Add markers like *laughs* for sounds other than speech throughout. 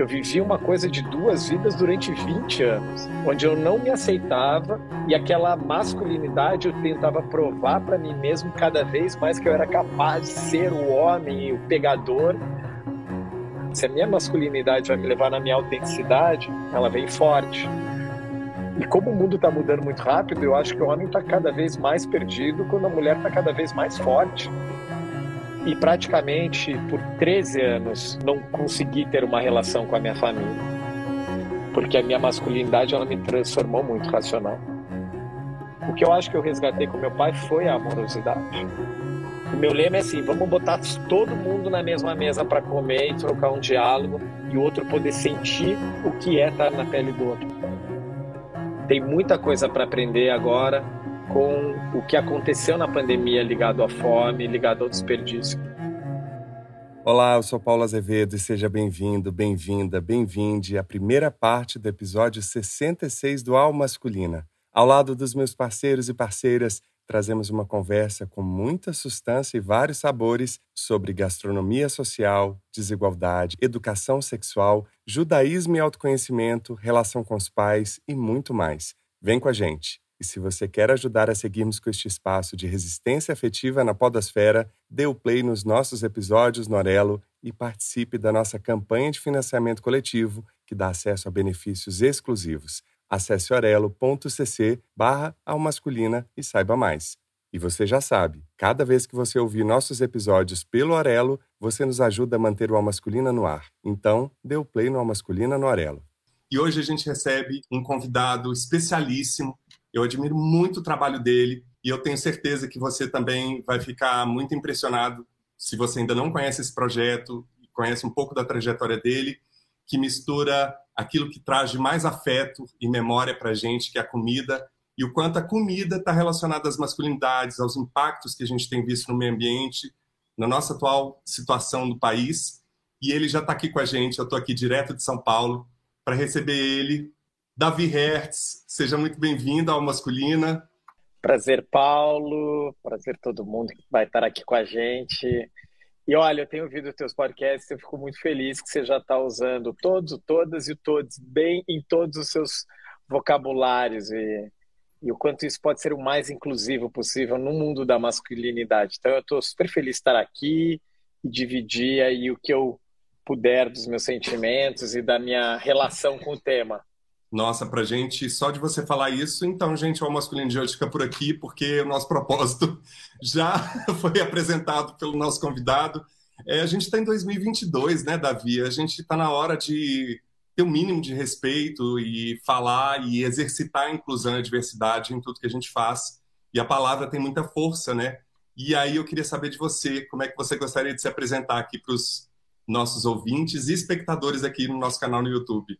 Eu vivi uma coisa de duas vidas durante 20 anos, onde eu não me aceitava e aquela masculinidade eu tentava provar para mim mesmo cada vez mais que eu era capaz de ser o homem, o pegador. Se a minha masculinidade vai me levar na minha autenticidade, ela vem forte. E como o mundo está mudando muito rápido, eu acho que o homem está cada vez mais perdido quando a mulher está cada vez mais forte e praticamente por 13 anos não consegui ter uma relação com a minha família. Porque a minha masculinidade ela me transformou muito racional. O que eu acho que eu resgatei com meu pai foi a amorosidade. O meu lema é assim: vamos botar todo mundo na mesma mesa para comer e trocar um diálogo e o outro poder sentir o que é estar na pele do outro. Tem muita coisa para aprender agora, com o que aconteceu na pandemia ligado à fome, ligado ao desperdício. Olá, eu sou Paulo Azevedo e seja bem-vindo, bem-vinda, bem-vinde à primeira parte do episódio 66 do Alma Masculina. Ao lado dos meus parceiros e parceiras, trazemos uma conversa com muita substância e vários sabores sobre gastronomia social, desigualdade, educação sexual, judaísmo e autoconhecimento, relação com os pais e muito mais. Vem com a gente! E se você quer ajudar a seguirmos com este espaço de resistência afetiva na podosfera, dê o play nos nossos episódios no Orelo e participe da nossa campanha de financiamento coletivo, que dá acesso a benefícios exclusivos. Acesse orelo.cc barra masculina e saiba mais. E você já sabe, cada vez que você ouvir nossos episódios pelo Orelo, você nos ajuda a manter o Almasculina no ar. Então, dê o play no Almasculina no Orelo. E hoje a gente recebe um convidado especialíssimo eu admiro muito o trabalho dele e eu tenho certeza que você também vai ficar muito impressionado se você ainda não conhece esse projeto, conhece um pouco da trajetória dele, que mistura aquilo que traz de mais afeto e memória para a gente, que é a comida, e o quanto a comida está relacionada às masculinidades, aos impactos que a gente tem visto no meio ambiente, na nossa atual situação do país. E ele já está aqui com a gente, eu estou aqui direto de São Paulo para receber ele Davi Hertz, seja muito bem-vindo ao Masculina. Prazer, Paulo. Prazer todo mundo que vai estar aqui com a gente. E olha, eu tenho ouvido os teus podcasts, eu fico muito feliz que você já está usando todos, todas e todos bem em todos os seus vocabulários e, e o quanto isso pode ser o mais inclusivo possível no mundo da masculinidade. Então, eu estou super feliz de estar aqui e dividir aí o que eu puder dos meus sentimentos e da minha relação com o tema. Nossa, pra gente, só de você falar isso, então, gente, o Masculino de hoje fica por aqui, porque o nosso propósito *laughs* já foi apresentado pelo nosso convidado. É, a gente está em 2022, né, Davi? A gente está na hora de ter o um mínimo de respeito e falar e exercitar a inclusão e a diversidade em tudo que a gente faz. E a palavra tem muita força, né? E aí eu queria saber de você, como é que você gostaria de se apresentar aqui para os nossos ouvintes e espectadores aqui no nosso canal no YouTube.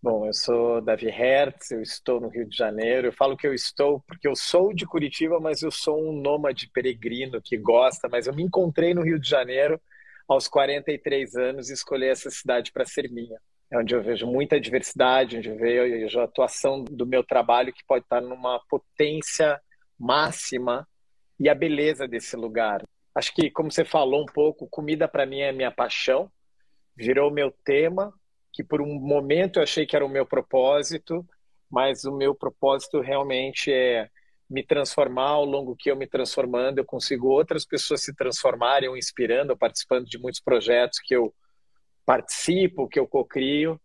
Bom, eu sou Davi Hertz, eu estou no Rio de Janeiro. Eu falo que eu estou porque eu sou de Curitiba, mas eu sou um nômade peregrino que gosta. Mas eu me encontrei no Rio de Janeiro aos 43 anos e escolhi essa cidade para ser minha. É onde eu vejo muita diversidade, onde eu vejo a atuação do meu trabalho que pode estar numa potência máxima e a beleza desse lugar. Acho que, como você falou um pouco, comida para mim é minha paixão, virou meu tema que por um momento eu achei que era o meu propósito, mas o meu propósito realmente é me transformar ao longo que eu me transformando, eu consigo outras pessoas se transformarem, inspirando, participando de muitos projetos que eu participo, que eu cocrio,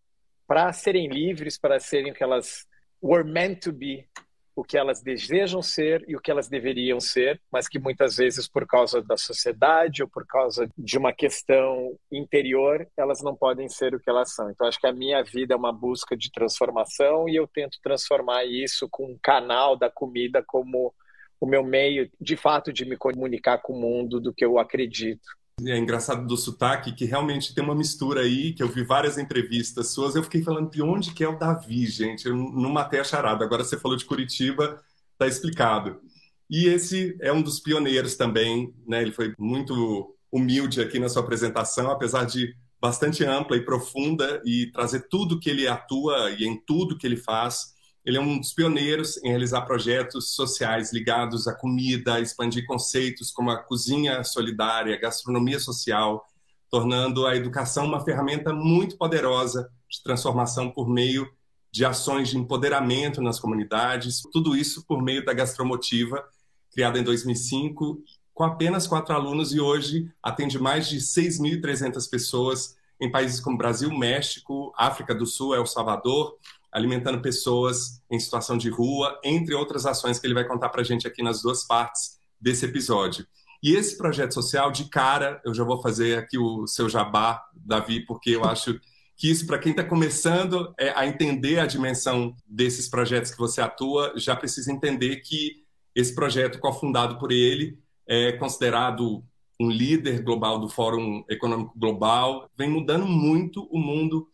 para serem livres, para serem o que elas were meant to be, o que elas desejam ser e o que elas deveriam ser, mas que muitas vezes, por causa da sociedade ou por causa de uma questão interior, elas não podem ser o que elas são. Então, acho que a minha vida é uma busca de transformação e eu tento transformar isso com um canal da comida como o meu meio, de fato, de me comunicar com o mundo do que eu acredito. É engraçado do sotaque que realmente tem uma mistura aí, que eu vi várias entrevistas suas, eu fiquei falando de onde que é o Davi, gente, eu não matei a charada. Agora você falou de Curitiba, tá explicado. E esse é um dos pioneiros também, né? Ele foi muito humilde aqui na sua apresentação, apesar de bastante ampla e profunda e trazer tudo que ele atua e em tudo que ele faz ele é um dos pioneiros em realizar projetos sociais ligados à comida, expandir conceitos como a cozinha solidária, gastronomia social, tornando a educação uma ferramenta muito poderosa de transformação por meio de ações de empoderamento nas comunidades, tudo isso por meio da Gastromotiva, criada em 2005, com apenas quatro alunos e hoje atende mais de 6.300 pessoas em países como Brasil, México, África do Sul, El Salvador, alimentando pessoas em situação de rua, entre outras ações que ele vai contar para a gente aqui nas duas partes desse episódio. E esse projeto social, de cara, eu já vou fazer aqui o seu jabá, Davi, porque eu acho que isso, para quem está começando é, a entender a dimensão desses projetos que você atua, já precisa entender que esse projeto, cofundado por ele, é considerado um líder global do Fórum Econômico Global, vem mudando muito o mundo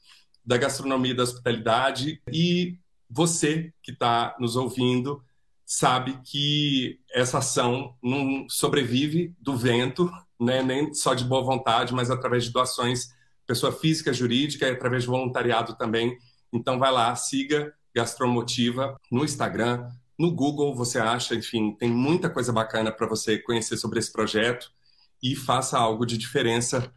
da gastronomia e da hospitalidade. E você que está nos ouvindo sabe que essa ação não sobrevive do vento, né? nem só de boa vontade, mas através de doações, pessoa física, jurídica e através de voluntariado também. Então vai lá, siga Gastromotiva no Instagram, no Google você acha, enfim, tem muita coisa bacana para você conhecer sobre esse projeto e faça algo de diferença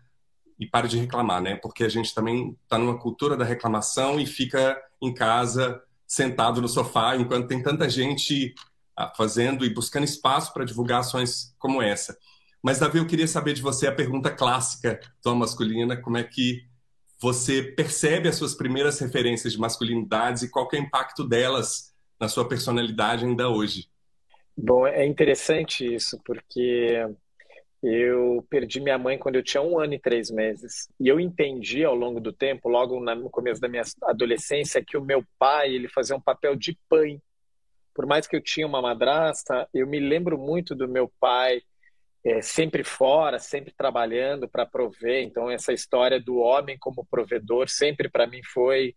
e pare de reclamar, né? Porque a gente também está numa cultura da reclamação e fica em casa sentado no sofá, enquanto tem tanta gente ah, fazendo e buscando espaço para divulgar ações como essa. Mas, Davi, eu queria saber de você a pergunta clássica da masculina, como é que você percebe as suas primeiras referências de masculinidades e qual é o impacto delas na sua personalidade ainda hoje? Bom, é interessante isso, porque eu perdi minha mãe quando eu tinha um ano e três meses. E eu entendi ao longo do tempo, logo no começo da minha adolescência, que o meu pai ele fazia um papel de pai. Por mais que eu tinha uma madrasta, eu me lembro muito do meu pai é, sempre fora, sempre trabalhando para prover. Então, essa história do homem como provedor sempre para mim foi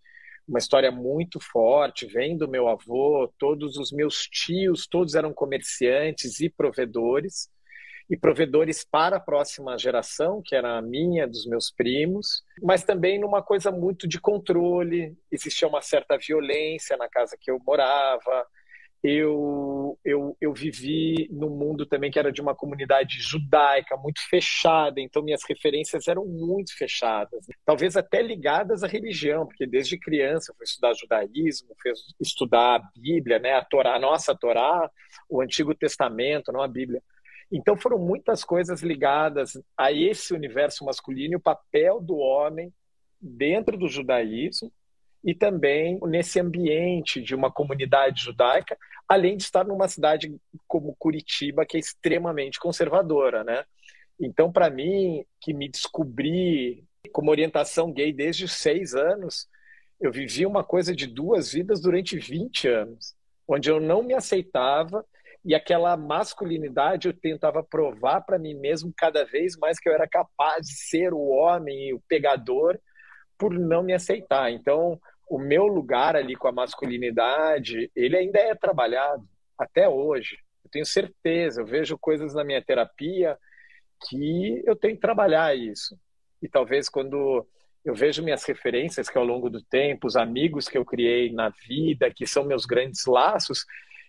uma história muito forte. Vem do meu avô, todos os meus tios, todos eram comerciantes e provedores e provedores para a próxima geração, que era a minha, dos meus primos, mas também numa coisa muito de controle. Existia uma certa violência na casa que eu morava. Eu, eu, eu vivi num mundo também que era de uma comunidade judaica muito fechada, então minhas referências eram muito fechadas, talvez até ligadas à religião, porque desde criança eu fui estudar judaísmo, fui estudar a Bíblia, né, a Torá, a nossa Torá, o Antigo Testamento, não a Bíblia. Então foram muitas coisas ligadas a esse universo masculino o papel do homem dentro do judaísmo e também nesse ambiente de uma comunidade judaica, além de estar numa cidade como Curitiba, que é extremamente conservadora, né? Então, para mim, que me descobri como orientação gay desde os seis anos, eu vivi uma coisa de duas vidas durante 20 anos, onde eu não me aceitava e aquela masculinidade eu tentava provar para mim mesmo cada vez mais que eu era capaz de ser o homem, o pegador, por não me aceitar. Então, o meu lugar ali com a masculinidade, ele ainda é trabalhado até hoje. Eu tenho certeza, eu vejo coisas na minha terapia que eu tenho que trabalhar isso. E talvez quando eu vejo minhas referências que ao longo do tempo, os amigos que eu criei na vida, que são meus grandes laços,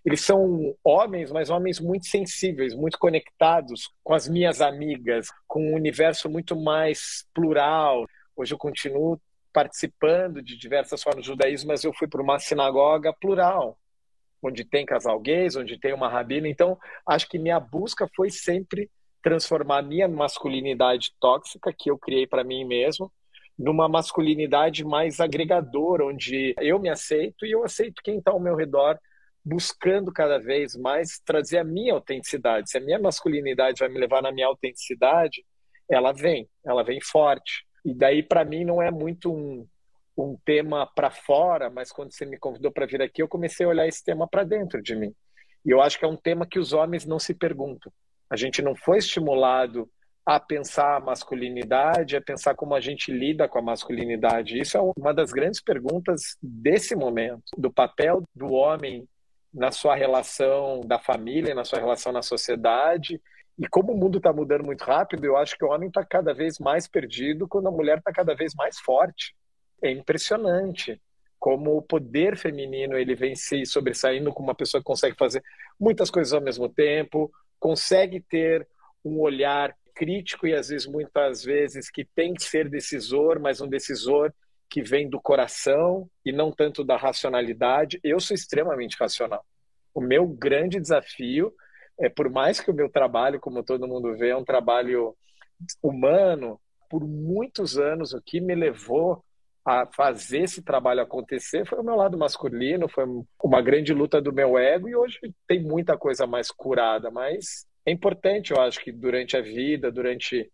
eles são homens, mas homens muito sensíveis, muito conectados com as minhas amigas, com um universo muito mais plural. Hoje eu continuo participando de diversas formas do judaísmo, mas eu fui para uma sinagoga plural, onde tem casal gays, onde tem uma rabina. Então, acho que minha busca foi sempre transformar a minha masculinidade tóxica, que eu criei para mim mesmo, numa masculinidade mais agregadora, onde eu me aceito e eu aceito quem está ao meu redor buscando cada vez mais trazer a minha autenticidade. Se a minha masculinidade vai me levar na minha autenticidade, ela vem, ela vem forte. E daí, para mim, não é muito um, um tema para fora, mas quando você me convidou para vir aqui, eu comecei a olhar esse tema para dentro de mim. E eu acho que é um tema que os homens não se perguntam. A gente não foi estimulado a pensar a masculinidade, a pensar como a gente lida com a masculinidade. Isso é uma das grandes perguntas desse momento, do papel do homem na sua relação da família, na sua relação na sociedade. E como o mundo está mudando muito rápido, eu acho que o homem está cada vez mais perdido quando a mulher está cada vez mais forte. É impressionante como o poder feminino ele vem se sobressaindo como uma pessoa que consegue fazer muitas coisas ao mesmo tempo, consegue ter um olhar crítico e às vezes muitas vezes que tem que ser decisor, mas um decisor que vem do coração e não tanto da racionalidade. Eu sou extremamente racional. O meu grande desafio é, por mais que o meu trabalho, como todo mundo vê, é um trabalho humano, por muitos anos o que me levou a fazer esse trabalho acontecer foi o meu lado masculino, foi uma grande luta do meu ego e hoje tem muita coisa mais curada, mas é importante, eu acho que durante a vida, durante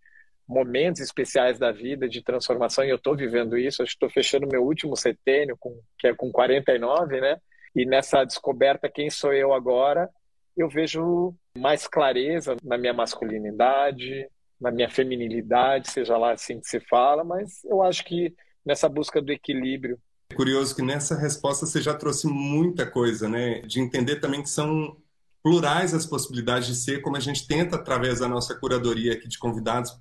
momentos especiais da vida de transformação, e eu estou vivendo isso, acho que estou fechando meu último setênio, com, que é com 49, né? E nessa descoberta, quem sou eu agora, eu vejo mais clareza na minha masculinidade, na minha feminilidade, seja lá assim que se fala, mas eu acho que nessa busca do equilíbrio. É curioso que nessa resposta você já trouxe muita coisa, né? De entender também que são plurais as possibilidades de ser, como a gente tenta, através da nossa curadoria aqui de convidados,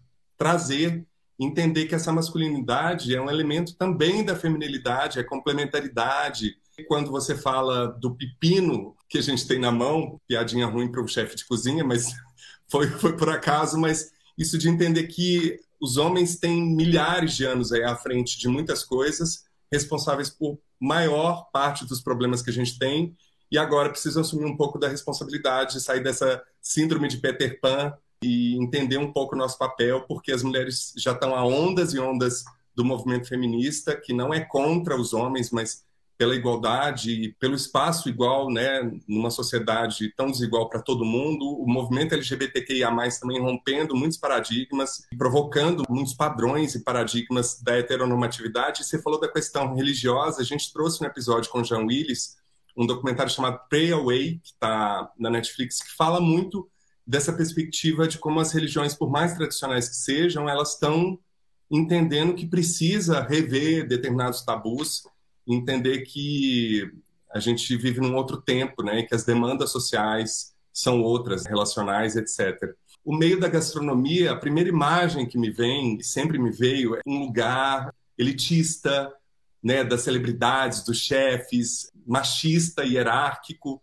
trazer, entender que essa masculinidade é um elemento também da feminilidade, é complementaridade. Quando você fala do pepino que a gente tem na mão, piadinha ruim para o chefe de cozinha, mas *laughs* foi, foi por acaso, mas isso de entender que os homens têm milhares de anos aí à frente de muitas coisas, responsáveis por maior parte dos problemas que a gente tem, e agora precisam assumir um pouco da responsabilidade, sair dessa síndrome de Peter Pan e entender um pouco o nosso papel, porque as mulheres já estão a ondas e ondas do movimento feminista, que não é contra os homens, mas pela igualdade e pelo espaço igual, né, numa sociedade tão desigual para todo mundo, o movimento LGBTQIA+ também rompendo muitos paradigmas, provocando muitos padrões e paradigmas da heteronormatividade. Você falou da questão religiosa, a gente trouxe no episódio com Jean Willis um documentário chamado Pray Away, que está na Netflix, que fala muito dessa perspectiva de como as religiões, por mais tradicionais que sejam, elas estão entendendo que precisa rever determinados tabus, entender que a gente vive num outro tempo, né, que as demandas sociais são outras, relacionais, etc. O meio da gastronomia, a primeira imagem que me vem, sempre me veio, é um lugar elitista, né, das celebridades, dos chefes, machista, hierárquico.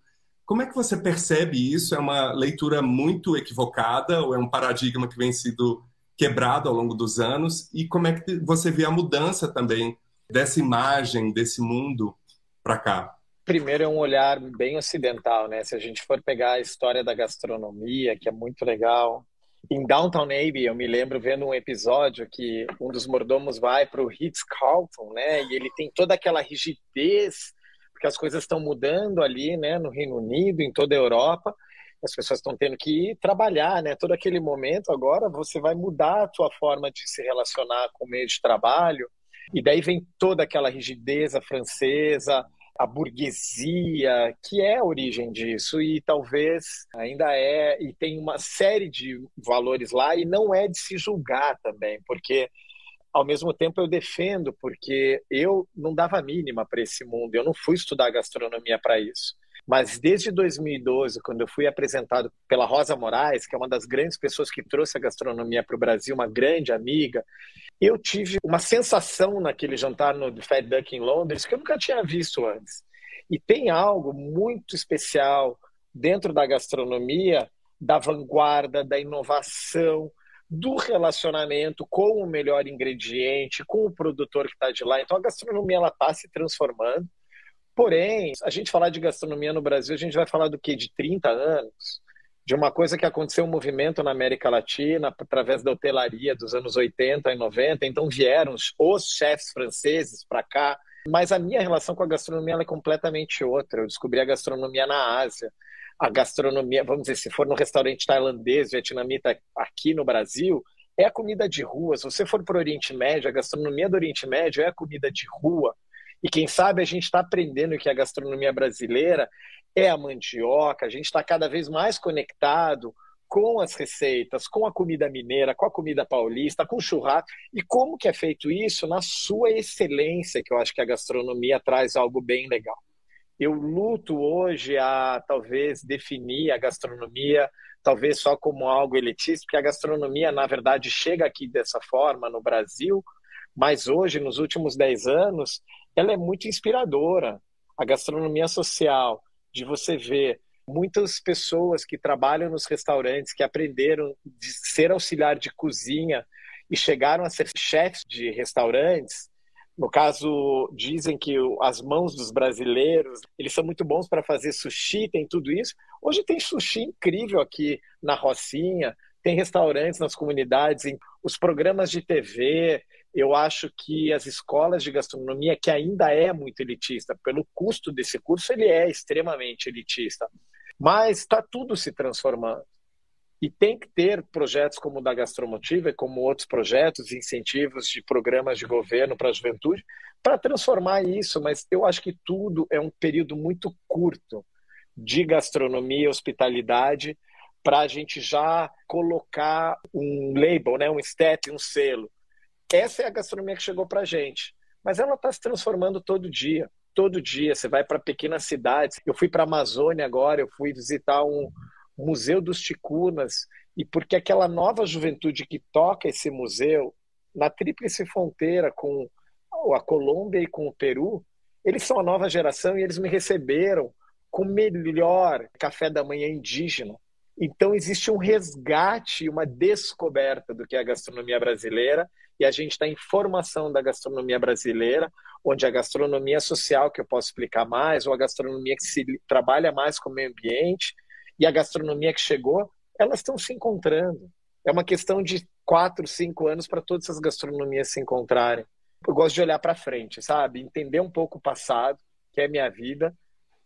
Como é que você percebe isso? É uma leitura muito equivocada ou é um paradigma que vem sido quebrado ao longo dos anos? E como é que você vê a mudança também dessa imagem, desse mundo para cá? Primeiro é um olhar bem ocidental, né? Se a gente for pegar a história da gastronomia, que é muito legal. Em Downtown Abbey, eu me lembro vendo um episódio que um dos mordomos vai para o Ritz-Carlton, né? E ele tem toda aquela rigidez porque as coisas estão mudando ali, né, no Reino Unido, em toda a Europa. As pessoas estão tendo que trabalhar, né? Todo aquele momento agora você vai mudar a tua forma de se relacionar com o meio de trabalho. E daí vem toda aquela rigidez francesa, a burguesia, que é a origem disso e talvez ainda é e tem uma série de valores lá e não é de se julgar também, porque ao mesmo tempo eu defendo, porque eu não dava mínima para esse mundo, eu não fui estudar gastronomia para isso. Mas desde 2012, quando eu fui apresentado pela Rosa Moraes, que é uma das grandes pessoas que trouxe a gastronomia para o Brasil, uma grande amiga, eu tive uma sensação naquele jantar no Fat Duck em Londres que eu nunca tinha visto antes. E tem algo muito especial dentro da gastronomia, da vanguarda, da inovação, do relacionamento com o melhor ingrediente, com o produtor que está de lá. Então a gastronomia ela está se transformando. Porém, a gente falar de gastronomia no Brasil, a gente vai falar do que de 30 anos, de uma coisa que aconteceu um movimento na América Latina através da hotelaria dos anos 80 e 90. Então vieram os chefs franceses para cá, mas a minha relação com a gastronomia é completamente outra. Eu descobri a gastronomia na Ásia a gastronomia, vamos dizer, se for no restaurante tailandês, vietnamita aqui no Brasil, é a comida de rua. Se você for para o Oriente Médio, a gastronomia do Oriente Médio é a comida de rua. E quem sabe a gente está aprendendo que a gastronomia brasileira é a mandioca, a gente está cada vez mais conectado com as receitas, com a comida mineira, com a comida paulista, com o churrasco, e como que é feito isso na sua excelência, que eu acho que a gastronomia traz algo bem legal eu luto hoje a talvez definir a gastronomia talvez só como algo elitista, porque a gastronomia, na verdade, chega aqui dessa forma no Brasil, mas hoje, nos últimos 10 anos, ela é muito inspiradora. A gastronomia social, de você ver Muitas pessoas que trabalham nos restaurantes, que aprenderam de ser auxiliar de cozinha e chegaram a ser chefes de restaurantes, no caso, dizem que as mãos dos brasileiros, eles são muito bons para fazer sushi, tem tudo isso. Hoje tem sushi incrível aqui na Rocinha, tem restaurantes nas comunidades, os programas de TV. Eu acho que as escolas de gastronomia, que ainda é muito elitista, pelo custo desse curso, ele é extremamente elitista. Mas está tudo se transformando. E tem que ter projetos como o da Gastromotiva, como outros projetos, incentivos de programas de governo para a juventude, para transformar isso. Mas eu acho que tudo é um período muito curto de gastronomia e hospitalidade para a gente já colocar um label, né, um step, um selo. Essa é a gastronomia que chegou para a gente. Mas ela está se transformando todo dia. Todo dia. Você vai para pequenas cidades. Eu fui para a Amazônia agora, eu fui visitar um, Museu dos Ticunas, e porque aquela nova juventude que toca esse museu, na tríplice fronteira com a Colômbia e com o Peru, eles são a nova geração e eles me receberam com o melhor café da manhã indígena. Então existe um resgate, uma descoberta do que é a gastronomia brasileira e a gente está em formação da gastronomia brasileira, onde a gastronomia social, que eu posso explicar mais, ou a gastronomia que se trabalha mais com o meio ambiente, e a gastronomia que chegou, elas estão se encontrando. É uma questão de quatro, cinco anos para todas essas gastronomias se encontrarem. Eu gosto de olhar para frente, sabe? Entender um pouco o passado, que é minha vida,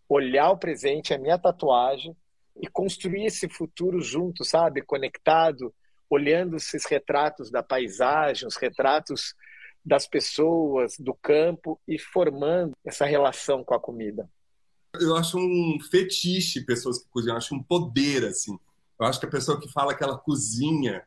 olhar o presente, a minha tatuagem, e construir esse futuro junto, sabe? Conectado, olhando esses retratos da paisagem, os retratos das pessoas, do campo e formando essa relação com a comida eu acho um fetiche pessoas que cozinham, eu acho um poder, assim. Eu acho que a pessoa que fala que ela cozinha,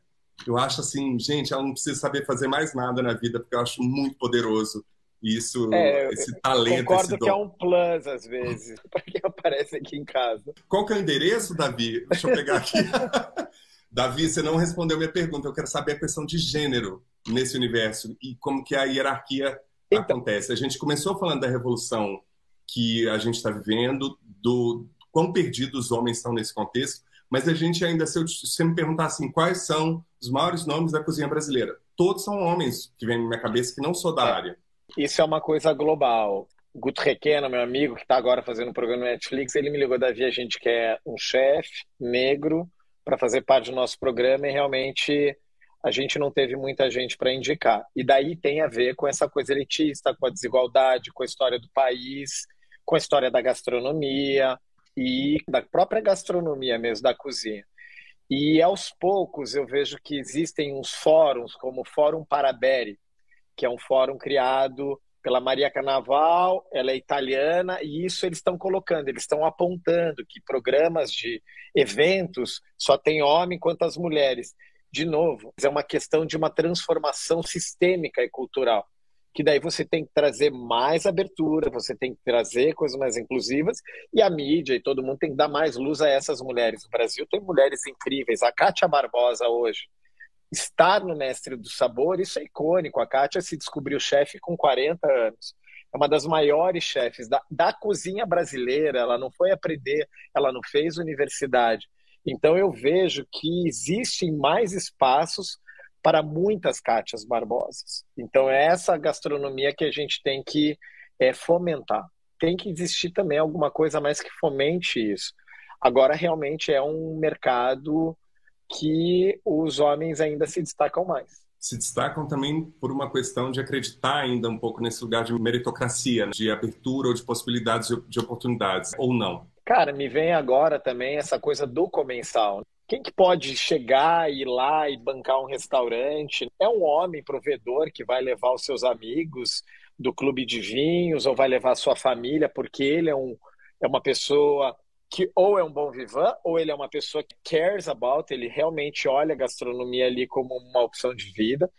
eu acho assim, gente, ela não precisa saber fazer mais nada na vida, porque eu acho muito poderoso isso, é, esse talento. Concordo esse que é um plus, às vezes, *laughs* para quem aparece aqui em casa. Qual que é o endereço, Davi? Deixa eu pegar aqui. *laughs* Davi, você não respondeu minha pergunta. Eu quero saber a questão de gênero nesse universo e como que a hierarquia então, acontece. A gente começou falando da revolução que a gente está vivendo, do quão perdidos os homens estão nesse contexto, mas a gente ainda, se você me perguntar assim, quais são os maiores nomes da cozinha brasileira? Todos são homens que vêm na minha cabeça que não sou da área. Isso é uma coisa global. Guto Requena, meu amigo, que está agora fazendo um programa no Netflix, ele me ligou, Davi, a gente quer um chefe negro para fazer parte do nosso programa e realmente a gente não teve muita gente para indicar. E daí tem a ver com essa coisa elitista, com a desigualdade, com a história do país com a história da gastronomia e da própria gastronomia mesmo, da cozinha. E aos poucos eu vejo que existem uns fóruns, como o Fórum Paraberi, que é um fórum criado pela Maria Carnaval, ela é italiana, e isso eles estão colocando, eles estão apontando que programas de eventos só tem homem quanto as mulheres. De novo, é uma questão de uma transformação sistêmica e cultural que daí você tem que trazer mais abertura, você tem que trazer coisas mais inclusivas, e a mídia e todo mundo tem que dar mais luz a essas mulheres. O Brasil tem mulheres incríveis. A Kátia Barbosa hoje estar no Mestre do Sabor, isso é icônico. A Kátia se descobriu chefe com 40 anos. É uma das maiores chefes da, da cozinha brasileira. Ela não foi aprender, ela não fez universidade. Então eu vejo que existem mais espaços para muitas Cátias Barbosas. Então, é essa gastronomia que a gente tem que é, fomentar. Tem que existir também alguma coisa mais que fomente isso. Agora, realmente, é um mercado que os homens ainda se destacam mais. Se destacam também por uma questão de acreditar ainda um pouco nesse lugar de meritocracia, de abertura ou de possibilidades de oportunidades, ou não? Cara, me vem agora também essa coisa do comensal. Quem que pode chegar, ir lá e bancar um restaurante? É um homem provedor que vai levar os seus amigos do clube de vinhos ou vai levar a sua família porque ele é, um, é uma pessoa que ou é um bom vivan ou ele é uma pessoa que cares about, ele realmente olha a gastronomia ali como uma opção de vida.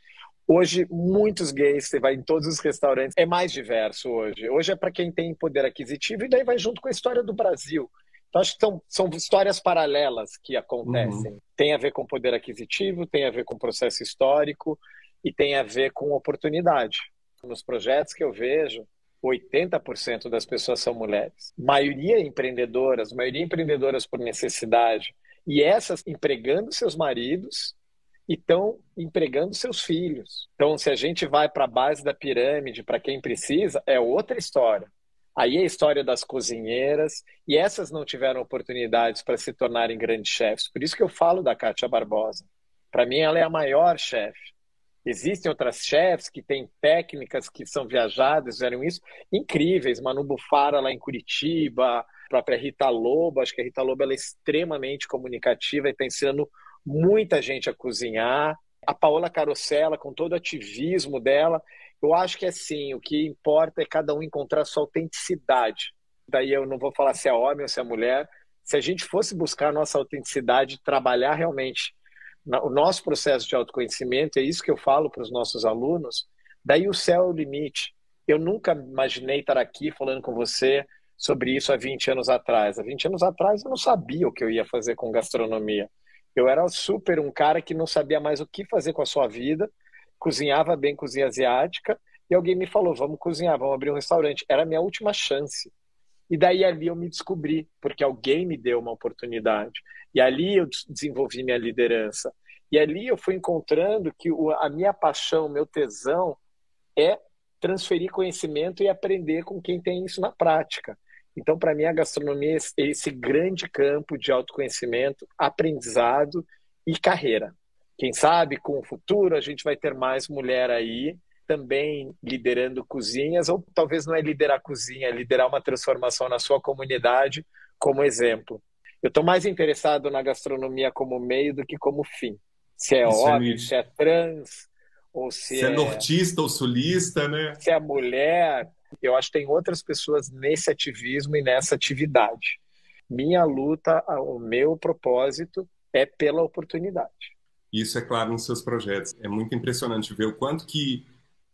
Hoje, muitos gays, você vai em todos os restaurantes, é mais diverso hoje. Hoje é para quem tem poder aquisitivo e daí vai junto com a história do Brasil. Então, acho que são, são histórias paralelas que acontecem. Uhum. Tem a ver com poder aquisitivo, tem a ver com processo histórico e tem a ver com oportunidade. Nos projetos que eu vejo, 80% das pessoas são mulheres. Maioria empreendedoras, maioria empreendedoras por necessidade. E essas empregando seus maridos e estão empregando seus filhos. Então, se a gente vai para a base da pirâmide, para quem precisa, é outra história. Aí é a história das cozinheiras, e essas não tiveram oportunidades para se tornarem grandes chefes. Por isso que eu falo da Kátia Barbosa. Para mim, ela é a maior chefe. Existem outras chefes que têm técnicas que são viajadas, fizeram isso, incríveis. Manu Bufara lá em Curitiba, a própria Rita Lobo. Acho que a Rita Lobo é extremamente comunicativa e está ensinando muita gente a cozinhar. A Paola Carosella, com todo o ativismo dela, eu acho que assim, o que importa é cada um encontrar sua autenticidade. Daí eu não vou falar se é homem ou se é mulher. Se a gente fosse buscar a nossa autenticidade, trabalhar realmente o nosso processo de autoconhecimento, é isso que eu falo para os nossos alunos, daí o céu é o limite. Eu nunca imaginei estar aqui falando com você sobre isso há 20 anos atrás. Há 20 anos atrás eu não sabia o que eu ia fazer com gastronomia. Eu era super um cara que não sabia mais o que fazer com a sua vida, cozinhava bem cozinha asiática, e alguém me falou: vamos cozinhar, vamos abrir um restaurante. Era a minha última chance. E daí ali eu me descobri, porque alguém me deu uma oportunidade. E ali eu desenvolvi minha liderança. E ali eu fui encontrando que a minha paixão, meu tesão é transferir conhecimento e aprender com quem tem isso na prática. Então, para mim, a gastronomia é esse grande campo de autoconhecimento, aprendizado e carreira. Quem sabe com o futuro a gente vai ter mais mulher aí também liderando cozinhas, ou talvez não é liderar cozinha, é liderar uma transformação na sua comunidade como exemplo. Eu estou mais interessado na gastronomia como meio do que como fim. Se é é homem, se é trans, ou se, se é, é nortista ou sulista, né? Se é mulher. Eu acho que tem outras pessoas nesse ativismo e nessa atividade. Minha luta, o meu propósito é pela oportunidade. Isso é claro nos seus projetos. É muito impressionante ver o quanto que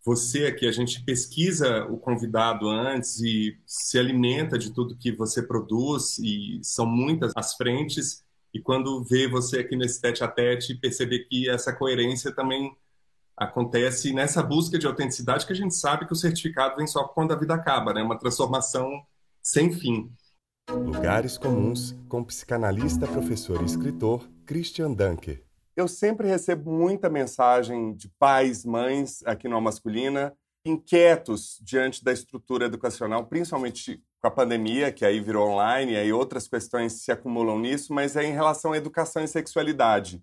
você aqui, a gente pesquisa o convidado antes e se alimenta de tudo que você produz e são muitas as frentes e quando vê você aqui nesse tete a tete perceber que essa coerência também acontece nessa busca de autenticidade que a gente sabe que o certificado vem só quando a vida acaba, né? Uma transformação sem fim. Lugares comuns com psicanalista, professor e escritor Christian Dunker. Eu sempre recebo muita mensagem de pais, mães aqui no Masculina, inquietos diante da estrutura educacional, principalmente com a pandemia, que aí virou online, e aí outras questões se acumulam nisso, mas é em relação à educação e sexualidade.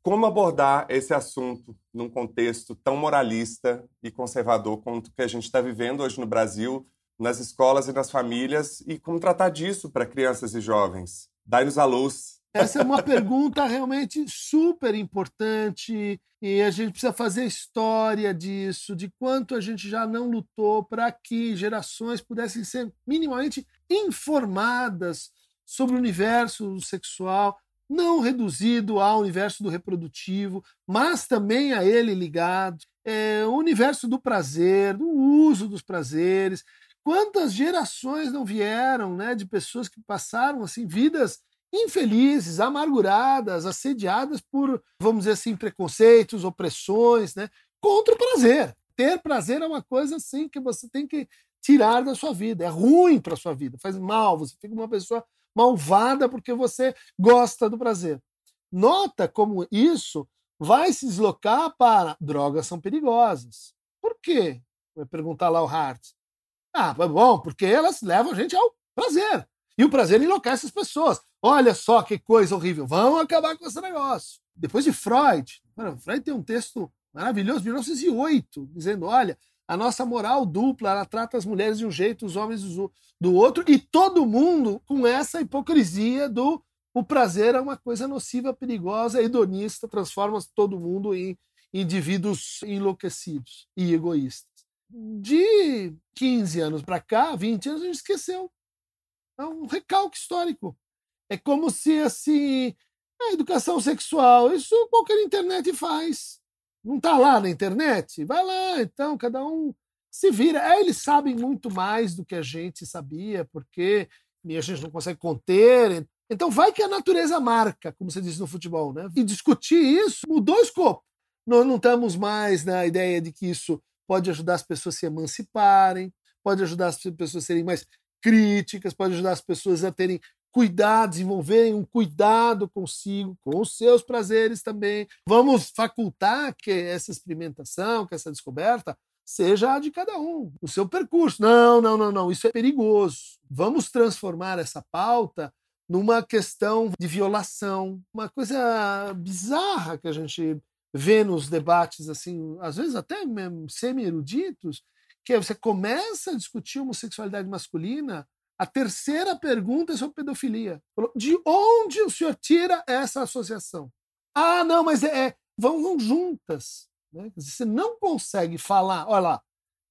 Como abordar esse assunto num contexto tão moralista e conservador quanto que a gente está vivendo hoje no Brasil, nas escolas e nas famílias, e como tratar disso para crianças e jovens? Dai-nos a luz. Essa é uma pergunta realmente super importante e a gente precisa fazer história disso, de quanto a gente já não lutou para que gerações pudessem ser minimamente informadas sobre o universo sexual, não reduzido ao universo do reprodutivo, mas também a ele ligado, é, o universo do prazer, do uso dos prazeres. Quantas gerações não vieram, né, de pessoas que passaram assim vidas infelizes, amarguradas, assediadas por, vamos dizer assim, preconceitos, opressões, né? Contra o prazer. Ter prazer é uma coisa assim que você tem que tirar da sua vida. É ruim para sua vida, faz mal, você fica uma pessoa malvada porque você gosta do prazer. Nota como isso vai se deslocar para drogas são perigosas. Por quê? Vai perguntar lá o Hart. Ah, bom, porque elas levam a gente ao prazer. E o prazer enlouquece as pessoas. Olha só que coisa horrível, vamos acabar com esse negócio. Depois de Freud, Freud tem um texto maravilhoso, de 1908, dizendo: olha, a nossa moral dupla, ela trata as mulheres de um jeito, os homens do outro, e todo mundo com essa hipocrisia do o prazer é uma coisa nociva, perigosa, hedonista, transforma todo mundo em indivíduos enlouquecidos e egoístas. De 15 anos para cá, 20 anos, a gente esqueceu. É um recalque histórico. É como se assim, a educação sexual, isso qualquer internet faz. Não está lá na internet? Vai lá, então, cada um se vira. É, eles sabem muito mais do que a gente sabia, porque a gente não consegue conter. Então vai que a natureza marca, como você disse no futebol, né? E discutir isso mudou o escopo. Nós não estamos mais na ideia de que isso pode ajudar as pessoas a se emanciparem, pode ajudar as pessoas a serem mais críticas, pode ajudar as pessoas a terem cuidado, desenvolverem um cuidado consigo, com os seus prazeres também. Vamos facultar que essa experimentação, que essa descoberta seja a de cada um, o seu percurso. Não, não, não, não, isso é perigoso. Vamos transformar essa pauta numa questão de violação, uma coisa bizarra que a gente vê nos debates assim, às vezes até semi-eruditos, que é você começa a discutir homossexualidade masculina, a terceira pergunta é sobre pedofilia. De onde o senhor tira essa associação? Ah, não, mas é, é vão, vão juntas. Né? Você não consegue falar, olha lá,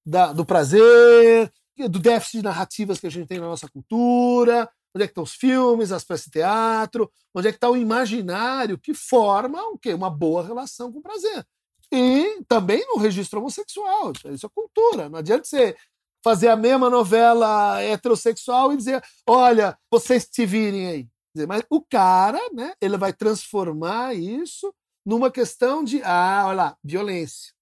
da, do prazer, do déficit de narrativas que a gente tem na nossa cultura, onde é que estão os filmes, as peças de teatro, onde é que está o imaginário que forma o quê? uma boa relação com o prazer. E também no registro homossexual. Isso é cultura. Não adianta você fazer a mesma novela heterossexual e dizer: olha, vocês te virem aí. Mas o cara, né, ele vai transformar isso numa questão de, ah, olha lá, violência.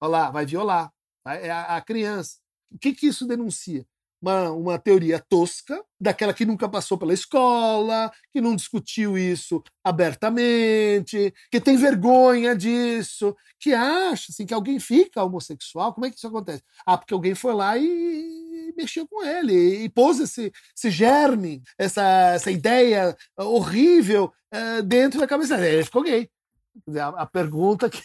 Olha lá, vai violar. É a, a criança. O que, que isso denuncia? Uma, uma teoria tosca, daquela que nunca passou pela escola, que não discutiu isso abertamente, que tem vergonha disso, que acha assim, que alguém fica homossexual. Como é que isso acontece? Ah, porque alguém foi lá e mexeu com ele e pôs esse, esse germe, essa, essa ideia horrível uh, dentro da cabeça dele. Ele ficou gay. A, a pergunta que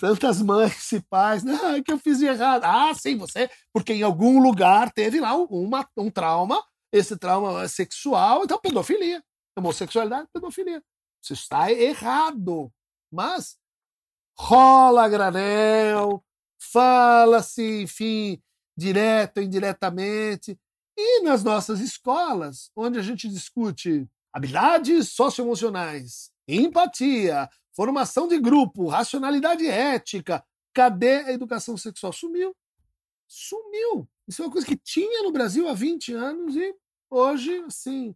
tantas mães e pais, é que eu fiz de errado. Ah, sim, você, porque em algum lugar teve lá uma, um trauma, esse trauma sexual, então pedofilia. Homossexualidade, pedofilia. Isso está errado. Mas rola granel, fala-se, enfim, direto, indiretamente. E nas nossas escolas, onde a gente discute habilidades socioemocionais, empatia, formação de grupo, racionalidade ética. Cadê a educação sexual? Sumiu. Sumiu. Isso é uma coisa que tinha no Brasil há 20 anos e hoje, assim,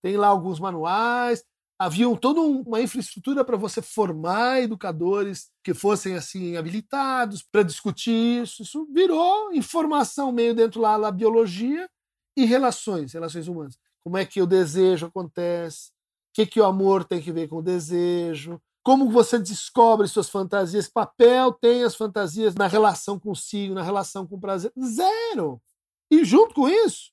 tem lá alguns manuais, havia toda uma infraestrutura para você formar educadores que fossem assim habilitados para discutir isso. Isso virou informação meio dentro lá da biologia e relações, relações humanas. Como é que o desejo acontece? O que, que o amor tem que ver com o desejo? Como você descobre suas fantasias, que papel tem as fantasias na relação consigo, na relação com o prazer? Zero. E junto com isso,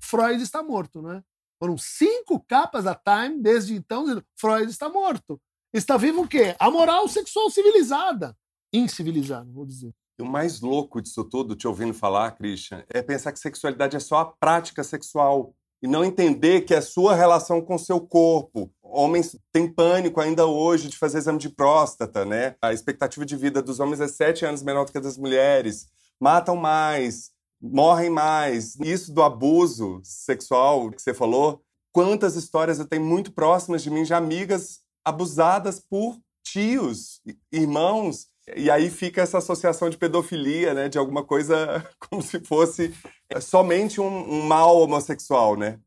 Freud está morto, né? Foram cinco capas da Time desde então Freud está morto. Está vivo o quê? A moral sexual civilizada. Incivilizada, vou dizer. o mais louco disso tudo, te ouvindo falar, Christian, é pensar que sexualidade é só a prática sexual e não entender que é sua relação com seu corpo. Homens têm pânico ainda hoje de fazer exame de próstata, né? A expectativa de vida dos homens é sete anos menor do que a das mulheres. Matam mais, morrem mais. Isso do abuso sexual que você falou, quantas histórias eu tenho muito próximas de mim, de amigas abusadas por tios, irmãos, e aí fica essa associação de pedofilia, né? De alguma coisa *laughs* como se fosse é, somente um, um mal homossexual, né?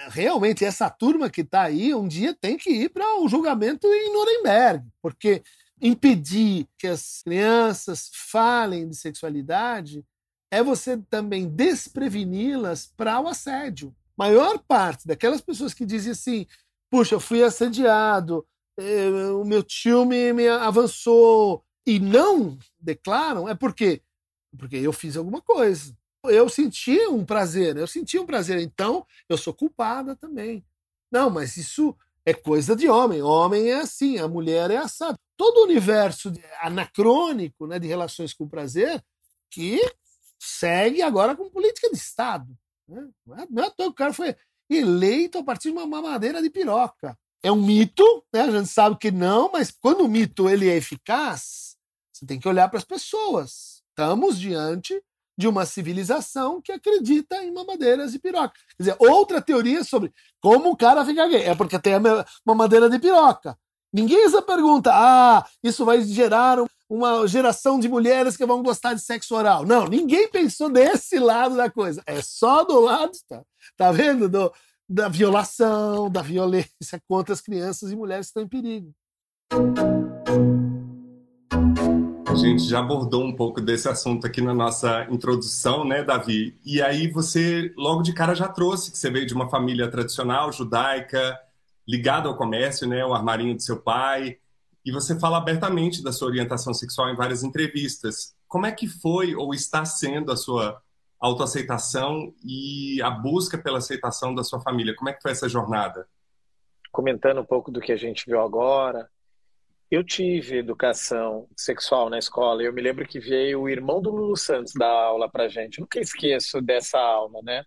Realmente, essa turma que está aí, um dia tem que ir para um julgamento em Nuremberg, porque impedir que as crianças falem de sexualidade é você também despreveni-las para o assédio. Maior parte daquelas pessoas que dizem assim: puxa, eu fui assediado, eh, o meu tio me, me avançou, e não declaram, é porque porque eu fiz alguma coisa. Eu senti um prazer, eu senti um prazer, então eu sou culpada também. Não, mas isso é coisa de homem. Homem é assim, a mulher é assado. Todo o universo anacrônico né, de relações com prazer que segue agora com política de Estado. Né? É, não é que o cara foi eleito a partir de uma mamadeira de piroca. É um mito, né? a gente sabe que não, mas quando o mito ele é eficaz, você tem que olhar para as pessoas. Estamos diante de uma civilização que acredita em mamadeiras e piroca. Quer dizer, outra teoria sobre como o cara fica gay. É porque tem a mamadeira de piroca. Ninguém se pergunta, ah, isso vai gerar uma geração de mulheres que vão gostar de sexo oral. Não, ninguém pensou desse lado da coisa. É só do lado, tá, tá vendo? Do, da violação, da violência contra as crianças e mulheres que estão em perigo. Gente já abordou um pouco desse assunto aqui na nossa introdução, né, Davi? E aí você logo de cara já trouxe que você veio de uma família tradicional judaica, ligada ao comércio, né, o armarinho do seu pai, e você fala abertamente da sua orientação sexual em várias entrevistas. Como é que foi ou está sendo a sua autoaceitação e a busca pela aceitação da sua família? Como é que foi essa jornada? Comentando um pouco do que a gente viu agora, eu tive educação sexual na escola. Eu me lembro que veio o irmão do Lulu Santos dar aula pra gente. nunca esqueço dessa aula, né?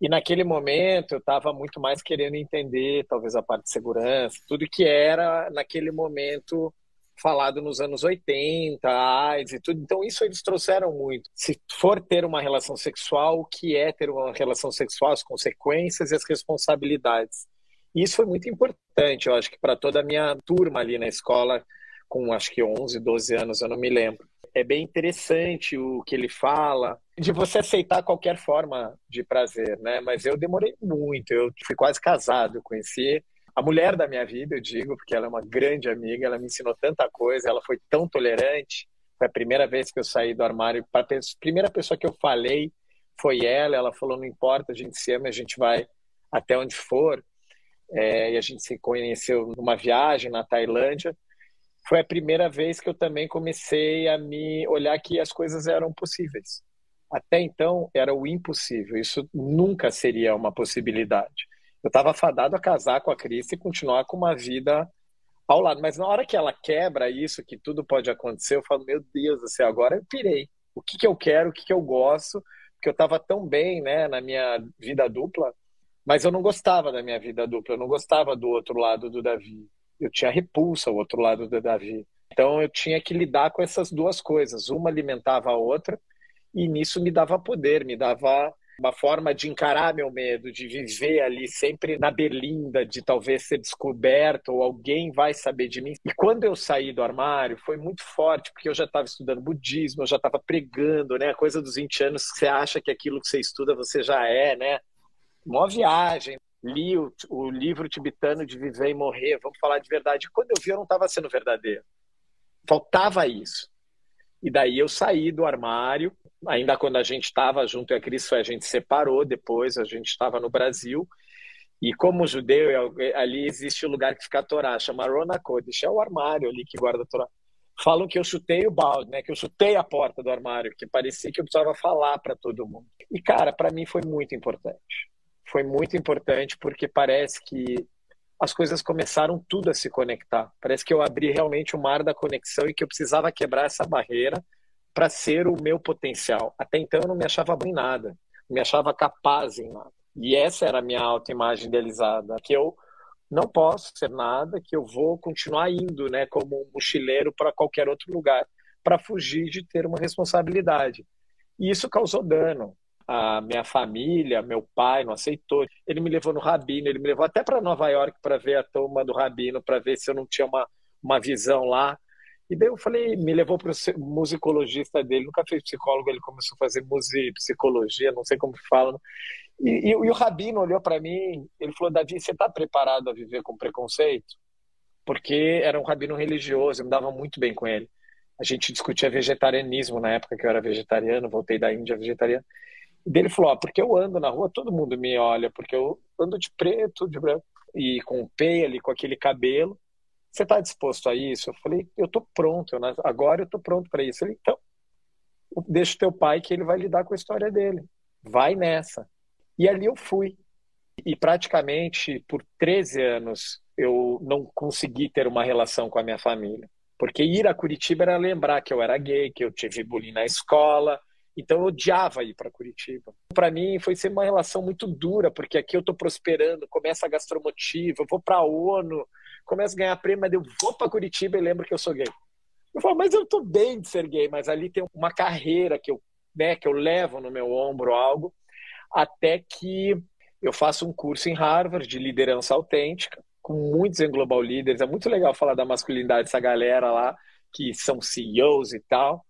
E naquele momento eu estava muito mais querendo entender, talvez a parte de segurança, tudo que era naquele momento falado nos anos 80, AIDS e tudo. Então isso eles trouxeram muito. Se for ter uma relação sexual, o que é ter uma relação sexual, as consequências e as responsabilidades. E isso foi muito importante, eu acho que para toda a minha turma ali na escola, com acho que 11, 12 anos, eu não me lembro. É bem interessante o que ele fala, de você aceitar qualquer forma de prazer, né? Mas eu demorei muito, eu fui quase casado, conheci a mulher da minha vida, eu digo, porque ela é uma grande amiga, ela me ensinou tanta coisa, ela foi tão tolerante. Foi a primeira vez que eu saí do armário, a primeira pessoa que eu falei foi ela, ela falou: não importa, a gente se ama, a gente vai até onde for é, e a gente se conheceu numa viagem na Tailândia. Foi a primeira vez que eu também comecei a me olhar que as coisas eram possíveis. Até então era o impossível, isso nunca seria uma possibilidade. Eu estava fadado a casar com a Cris e continuar com uma vida ao lado, mas na hora que ela quebra isso, que tudo pode acontecer, eu falo, meu Deus do céu, agora eu pirei. O que, que eu quero, o que, que eu gosto, porque eu estava tão bem né, na minha vida dupla, mas eu não gostava da minha vida dupla, eu não gostava do outro lado do Davi. Eu tinha repulsa ao outro lado do Davi. Então eu tinha que lidar com essas duas coisas. Uma alimentava a outra e nisso me dava poder, me dava uma forma de encarar meu medo, de viver ali sempre na berlinda, de talvez ser descoberto ou alguém vai saber de mim. E quando eu saí do armário, foi muito forte, porque eu já estava estudando budismo, eu já estava pregando, né? A coisa dos 20 anos que você acha que aquilo que você estuda você já é, né? Mó viagem. Li o, o, livro tibetano de Viver e Morrer, vamos falar de verdade. Quando eu vi, eu não estava sendo verdadeiro. Faltava isso. E daí eu saí do armário, ainda quando a gente estava junto a Cristo, a gente separou depois, a gente estava no Brasil. E como judeu, ali existe o um lugar que fica a Torá, chama Rona Kodesh, é o armário ali que guarda a Torá. Falam que eu chutei o balde, né? Que eu chutei a porta do armário, que parecia que eu precisava falar para todo mundo. E cara, para mim foi muito importante foi muito importante porque parece que as coisas começaram tudo a se conectar. Parece que eu abri realmente o mar da conexão e que eu precisava quebrar essa barreira para ser o meu potencial. Até então eu não me achava bom em nada, não me achava capaz em nada. E essa era a minha autoimagem idealizada, que eu não posso ser nada, que eu vou continuar indo, né, como um mochileiro para qualquer outro lugar, para fugir de ter uma responsabilidade. E isso causou dano a minha família, meu pai não aceitou. Ele me levou no Rabino, ele me levou até para Nova York para ver a turma do Rabino, para ver se eu não tinha uma, uma visão lá. E daí eu falei, me levou para o musicologista dele, nunca fez psicólogo, ele começou a fazer musicologia, não sei como fala. E, e, e o Rabino olhou para mim, ele falou, Davi, você está preparado a viver com preconceito? Porque era um rabino religioso, eu me dava muito bem com ele. A gente discutia vegetarianismo na época que eu era vegetariano, voltei da Índia vegetariano. Dele falou: porque eu ando na rua, todo mundo me olha, porque eu ando de preto, de branco, e com o pele, com aquele cabelo. Você está disposto a isso? Eu falei: eu estou pronto, eu, agora eu estou pronto para isso. Ele, então, deixa o teu pai que ele vai lidar com a história dele. Vai nessa. E ali eu fui. E praticamente por 13 anos eu não consegui ter uma relação com a minha família. Porque ir a Curitiba era lembrar que eu era gay, que eu tive bullying na escola, então eu odiava ir para Curitiba. Para mim foi ser uma relação muito dura, porque aqui eu estou prosperando, começa a gastromotiva, vou para a ONU, começo a ganhar prêmio, mas eu vou para Curitiba e lembro que eu sou gay. Eu falo, mas eu estou bem de ser gay, mas ali tem uma carreira que eu, né, que eu levo no meu ombro algo, até que eu faço um curso em Harvard de liderança autêntica, com muitos em Global Leaders. É muito legal falar da masculinidade dessa galera lá, que são CEOs e tal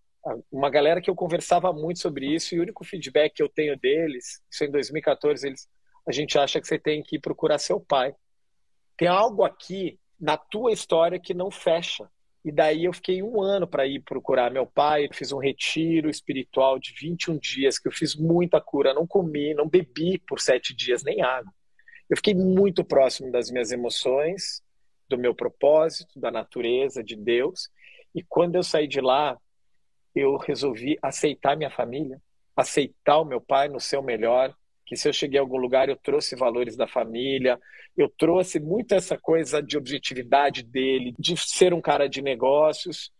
uma galera que eu conversava muito sobre isso e o único feedback que eu tenho deles, isso em 2014, eles, a gente acha que você tem que procurar seu pai. Tem algo aqui na tua história que não fecha. E daí eu fiquei um ano para ir procurar meu pai. Fiz um retiro espiritual de 21 dias, que eu fiz muita cura. Não comi, não bebi por sete dias nem água. Eu fiquei muito próximo das minhas emoções, do meu propósito, da natureza, de Deus. E quando eu saí de lá, eu resolvi aceitar minha família, aceitar o meu pai no seu melhor, que se eu cheguei a algum lugar eu trouxe valores da família, eu trouxe muito essa coisa de objetividade dele, de ser um cara de negócios.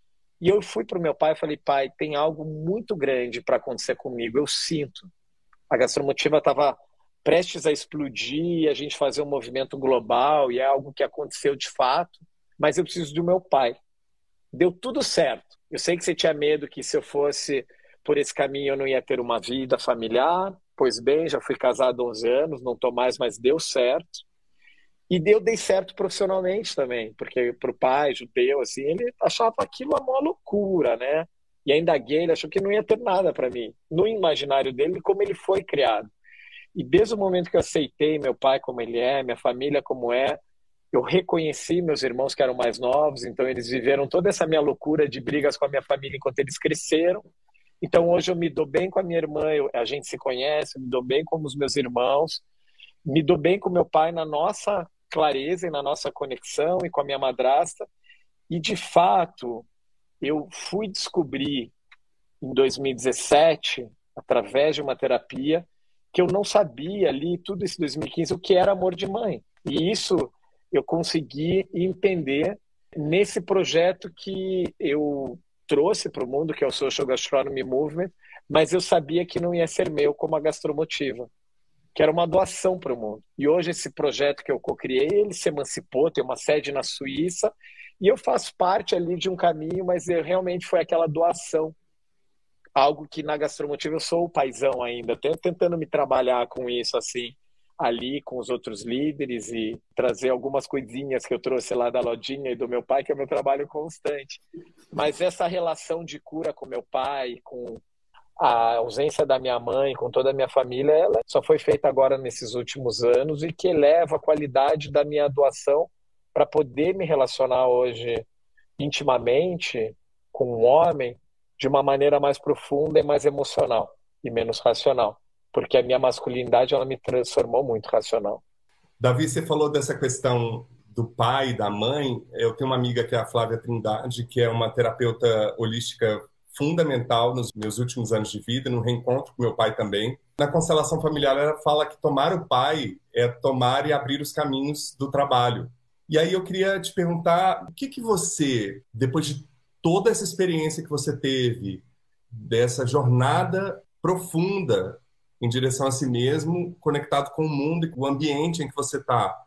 E eu fui para o meu pai e falei, pai, tem algo muito grande para acontecer comigo, eu sinto. A gastromotiva estava prestes a explodir, a gente fazer um movimento global, e é algo que aconteceu de fato, mas eu preciso do meu pai. Deu tudo certo. Eu sei que você tinha medo que se eu fosse por esse caminho eu não ia ter uma vida familiar, pois bem, já fui casado há 11 anos, não estou mais, mas deu certo. E deu dei certo profissionalmente também, porque para o pai judeu, assim, ele achava aquilo uma loucura, né? E ainda gay, ele achou que não ia ter nada para mim, no imaginário dele, como ele foi criado. E desde o momento que eu aceitei meu pai como ele é, minha família como é, eu reconheci meus irmãos que eram mais novos, então eles viveram toda essa minha loucura de brigas com a minha família enquanto eles cresceram. Então hoje eu me dou bem com a minha irmã, eu, a gente se conhece, me dou bem com os meus irmãos, me dou bem com meu pai na nossa clareza e na nossa conexão e com a minha madrasta. E de fato, eu fui descobrir em 2017, através de uma terapia, que eu não sabia ali, tudo isso em 2015, o que era amor de mãe. E isso eu consegui entender nesse projeto que eu trouxe para o mundo, que é o Social Gastronomy Movement, mas eu sabia que não ia ser meu como a Gastromotiva, que era uma doação para o mundo. E hoje esse projeto que eu co-criei, ele se emancipou, tem uma sede na Suíça, e eu faço parte ali de um caminho, mas eu, realmente foi aquela doação. Algo que na Gastromotiva eu sou o paizão ainda, tentando me trabalhar com isso assim ali com os outros líderes e trazer algumas coisinhas que eu trouxe lá da lojinha e do meu pai, que é o meu trabalho constante. Mas essa relação de cura com meu pai, com a ausência da minha mãe, com toda a minha família, ela só foi feita agora nesses últimos anos e que eleva a qualidade da minha doação para poder me relacionar hoje intimamente com um homem de uma maneira mais profunda e mais emocional e menos racional porque a minha masculinidade ela me transformou muito racional. Davi, você falou dessa questão do pai da mãe. Eu tenho uma amiga que é a Flávia Trindade, que é uma terapeuta holística fundamental nos meus últimos anos de vida, no reencontro com meu pai também. Na constelação familiar, ela fala que tomar o pai é tomar e abrir os caminhos do trabalho. E aí eu queria te perguntar, o que que você, depois de toda essa experiência que você teve, dessa jornada profunda em direção a si mesmo, conectado com o mundo e com o ambiente em que você está.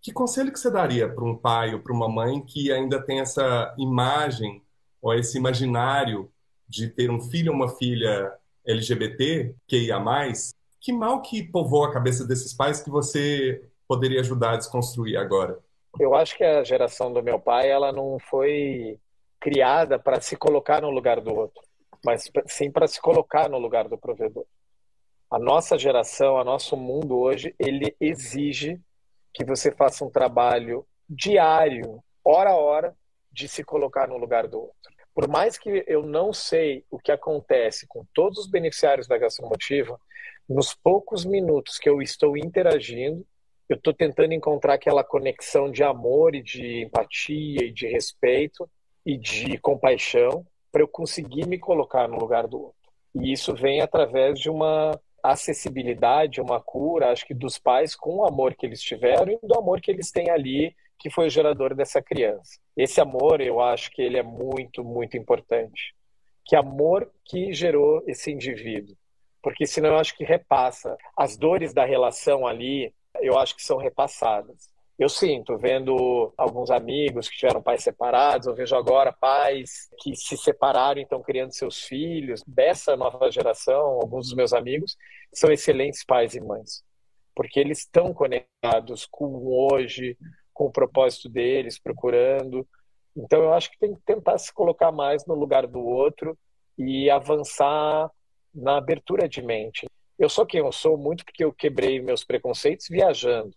Que conselho que você daria para um pai ou para uma mãe que ainda tem essa imagem ou esse imaginário de ter um filho ou uma filha LGBT, que ia mais? Que mal que povoa a cabeça desses pais que você poderia ajudar a desconstruir agora? Eu acho que a geração do meu pai, ela não foi criada para se colocar no lugar do outro, mas sim para se colocar no lugar do provedor a nossa geração, a nosso mundo hoje, ele exige que você faça um trabalho diário, hora a hora, de se colocar no lugar do outro. Por mais que eu não sei o que acontece com todos os beneficiários da gastromotiva, nos poucos minutos que eu estou interagindo, eu estou tentando encontrar aquela conexão de amor e de empatia e de respeito e de compaixão para eu conseguir me colocar no lugar do outro. E isso vem através de uma acessibilidade, uma cura, acho que dos pais com o amor que eles tiveram e do amor que eles têm ali, que foi o gerador dessa criança. Esse amor, eu acho que ele é muito, muito importante. Que amor que gerou esse indivíduo. Porque senão eu acho que repassa. As dores da relação ali, eu acho que são repassadas eu sinto, vendo alguns amigos que tiveram pais separados, eu vejo agora pais que se separaram e estão criando seus filhos. Dessa nova geração, alguns dos meus amigos são excelentes pais e mães, porque eles estão conectados com hoje, com o propósito deles, procurando. Então, eu acho que tem que tentar se colocar mais no lugar do outro e avançar na abertura de mente. Eu sou quem eu sou muito porque eu quebrei meus preconceitos viajando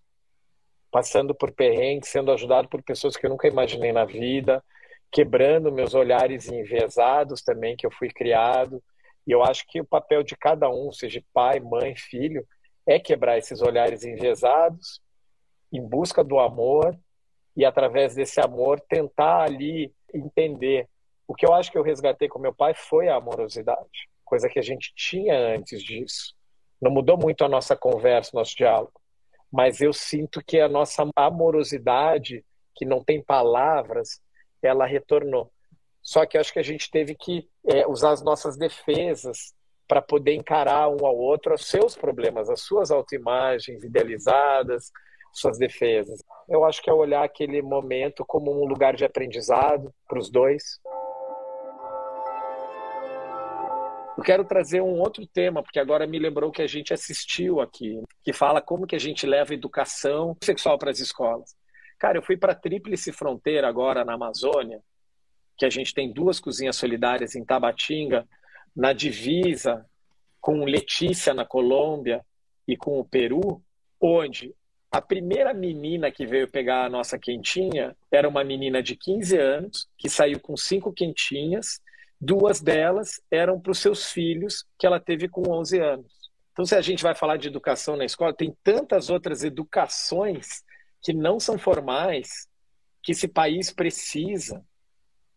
passando por perrengues, sendo ajudado por pessoas que eu nunca imaginei na vida. quebrando meus olhares enviesados também que eu fui criado. E eu acho que o papel de cada um, seja pai, mãe, filho, é quebrar esses olhares enviesados em busca do amor e através desse amor tentar ali entender. O que eu acho que eu resgatei com meu pai foi a amorosidade, coisa que a gente tinha antes disso. Não mudou muito a nossa conversa, nosso diálogo, mas eu sinto que a nossa amorosidade, que não tem palavras, ela retornou. Só que acho que a gente teve que é, usar as nossas defesas para poder encarar um ao outro os seus problemas, as suas autoimagens idealizadas, suas defesas. Eu acho que é olhar aquele momento como um lugar de aprendizado para os dois. Eu quero trazer um outro tema, porque agora me lembrou que a gente assistiu aqui, que fala como que a gente leva educação sexual para as escolas. Cara, eu fui para a Tríplice Fronteira agora na Amazônia, que a gente tem duas cozinhas solidárias em Tabatinga, na divisa com Letícia na Colômbia e com o Peru, onde a primeira menina que veio pegar a nossa quentinha era uma menina de 15 anos, que saiu com cinco quentinhas, duas delas eram para os seus filhos, que ela teve com 11 anos. Então, se a gente vai falar de educação na escola, tem tantas outras educações que não são formais, que esse país precisa,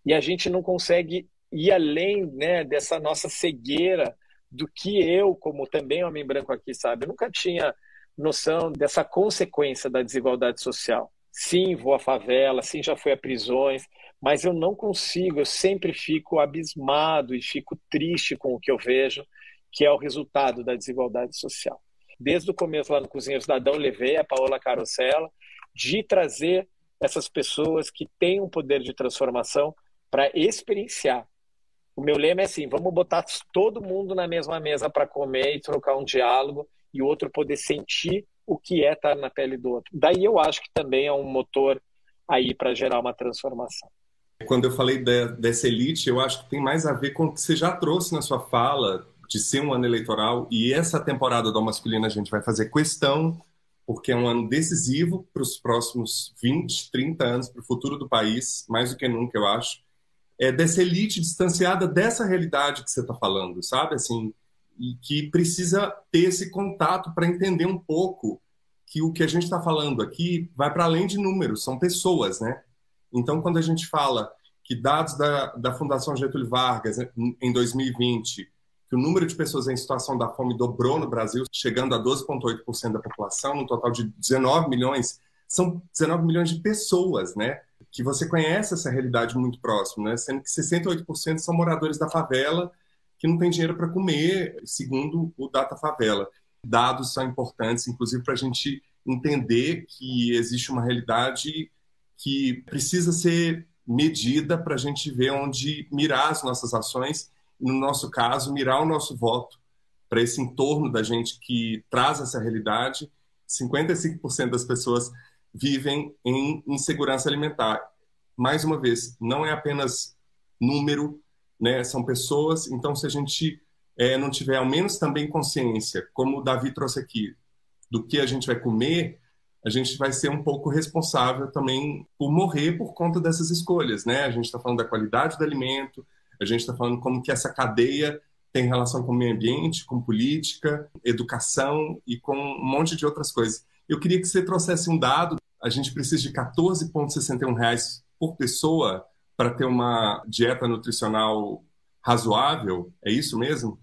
e a gente não consegue ir além né, dessa nossa cegueira do que eu, como também homem branco aqui, sabe, eu nunca tinha noção dessa consequência da desigualdade social. Sim, vou à favela, sim, já fui a prisões, mas eu não consigo, eu sempre fico abismado e fico triste com o que eu vejo, que é o resultado da desigualdade social. Desde o começo lá no Cozinha Cidadão, levei a Paola Carosella de trazer essas pessoas que têm um poder de transformação para experienciar. O meu lema é assim: vamos botar todo mundo na mesma mesa para comer e trocar um diálogo e o outro poder sentir o que é estar na pele do outro. Daí eu acho que também é um motor aí para gerar uma transformação. Quando eu falei de, dessa elite, eu acho que tem mais a ver com o que você já trouxe na sua fala de ser um ano eleitoral e essa temporada do Masculina a gente vai fazer questão porque é um ano decisivo para os próximos 20, 30 anos, para o futuro do país, mais do que nunca, eu acho. É dessa elite distanciada dessa realidade que você está falando, sabe? Assim, e que precisa ter esse contato para entender um pouco que o que a gente está falando aqui vai para além de números, são pessoas, né? Então, quando a gente fala que dados da, da Fundação Getúlio Vargas em 2020 que o número de pessoas em situação da fome dobrou no Brasil, chegando a 12,8% da população, no total de 19 milhões. São 19 milhões de pessoas, né? Que você conhece essa realidade muito próximo, né? Sendo que 68% são moradores da favela que não têm dinheiro para comer, segundo o Data Favela. Dados são importantes, inclusive, para a gente entender que existe uma realidade que precisa ser medida para a gente ver onde mirar as nossas ações no nosso caso, mirar o nosso voto para esse entorno da gente que traz essa realidade. 55% das pessoas vivem em insegurança alimentar. Mais uma vez, não é apenas número, né? são pessoas. Então, se a gente é, não tiver ao menos também consciência, como o Davi trouxe aqui, do que a gente vai comer, a gente vai ser um pouco responsável também por morrer por conta dessas escolhas. Né? A gente está falando da qualidade do alimento, a gente está falando como que essa cadeia tem relação com o meio ambiente, com política, educação e com um monte de outras coisas. Eu queria que você trouxesse um dado. A gente precisa de 14,61 reais por pessoa para ter uma dieta nutricional razoável. É isso mesmo?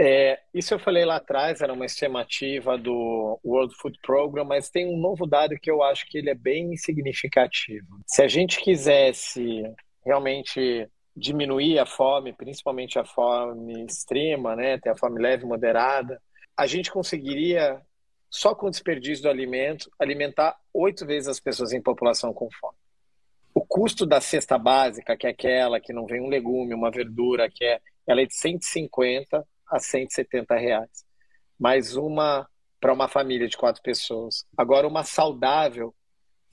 É, isso eu falei lá atrás, era uma estimativa do World Food Program, mas tem um novo dado que eu acho que ele é bem significativo. Se a gente quisesse realmente diminuir a fome, principalmente a fome extrema, né, ter a fome leve e moderada, a gente conseguiria, só com o desperdício do alimento, alimentar oito vezes as pessoas em população com fome. O custo da cesta básica, que é aquela que não vem um legume, uma verdura, que é, ela é de 150 a 170 reais. Mais uma para uma família de quatro pessoas. Agora, uma saudável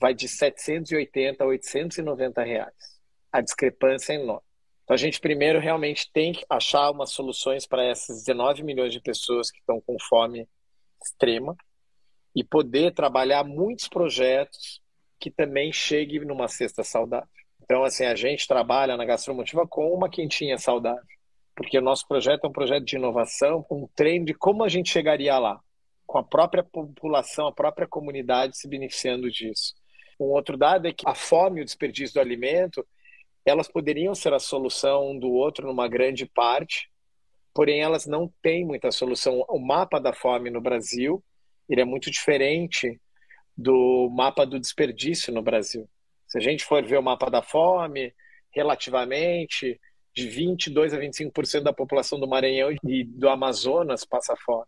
vai de 780 a 890 reais. A discrepância é enorme. Então a gente primeiro realmente tem que achar umas soluções para essas 19 milhões de pessoas que estão com fome extrema e poder trabalhar muitos projetos que também cheguem numa cesta saudável. Então, assim, a gente trabalha na Gastromotiva com uma quentinha saudável, porque o nosso projeto é um projeto de inovação, um treino de como a gente chegaria lá, com a própria população, a própria comunidade se beneficiando disso. Um outro dado é que a fome e o desperdício do alimento, elas poderiam ser a solução um do outro numa grande parte, porém elas não têm muita solução. O mapa da fome no Brasil, ele é muito diferente do mapa do desperdício no Brasil. Se a gente for ver o mapa da fome, relativamente, de 22 a 25% da população do Maranhão e do Amazonas passa fome,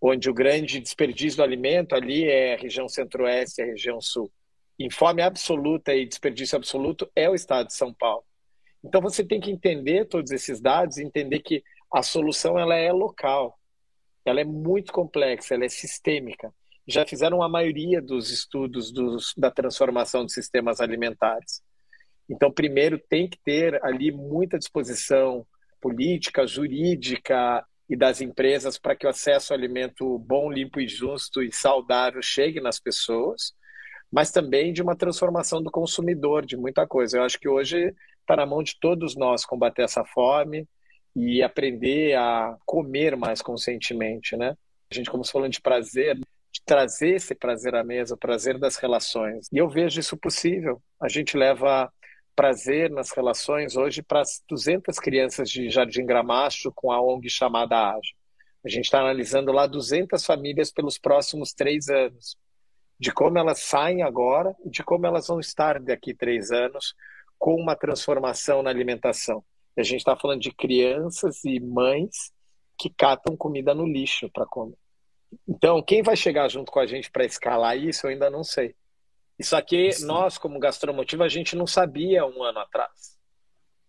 onde o grande desperdício do alimento ali é a região centro-oeste e a região sul. Em fome absoluta e desperdício absoluto é o estado de São Paulo. Então você tem que entender todos esses dados, entender que a solução ela é local, ela é muito complexa, ela é sistêmica já fizeram a maioria dos estudos dos, da transformação de sistemas alimentares. Então, primeiro, tem que ter ali muita disposição política, jurídica e das empresas para que o acesso ao alimento bom, limpo e justo e saudável chegue nas pessoas, mas também de uma transformação do consumidor, de muita coisa. Eu acho que hoje está na mão de todos nós combater essa fome e aprender a comer mais conscientemente, né? A gente, como falando de prazer, trazer esse prazer à mesa, o prazer das relações. E eu vejo isso possível. A gente leva prazer nas relações hoje para 200 crianças de Jardim Gramacho com a ONG chamada AJA. A gente está analisando lá 200 famílias pelos próximos três anos, de como elas saem agora e de como elas vão estar daqui três anos com uma transformação na alimentação. E a gente está falando de crianças e mães que catam comida no lixo para comer. Então, quem vai chegar junto com a gente para escalar isso, eu ainda não sei. Isso aqui, Sim. nós, como Gastromotiva, a gente não sabia um ano atrás.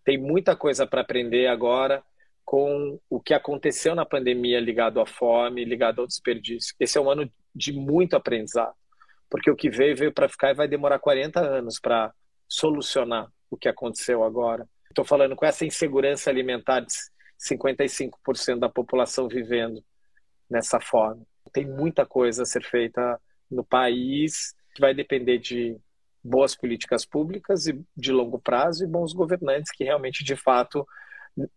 Tem muita coisa para aprender agora com o que aconteceu na pandemia ligado à fome, ligado ao desperdício. Esse é um ano de muito aprendizado, porque o que veio, veio para ficar e vai demorar 40 anos para solucionar o que aconteceu agora. Estou falando com essa insegurança alimentar de 55% da população vivendo nessa fome tem muita coisa a ser feita no país, que vai depender de boas políticas públicas e de longo prazo e bons governantes que realmente, de fato,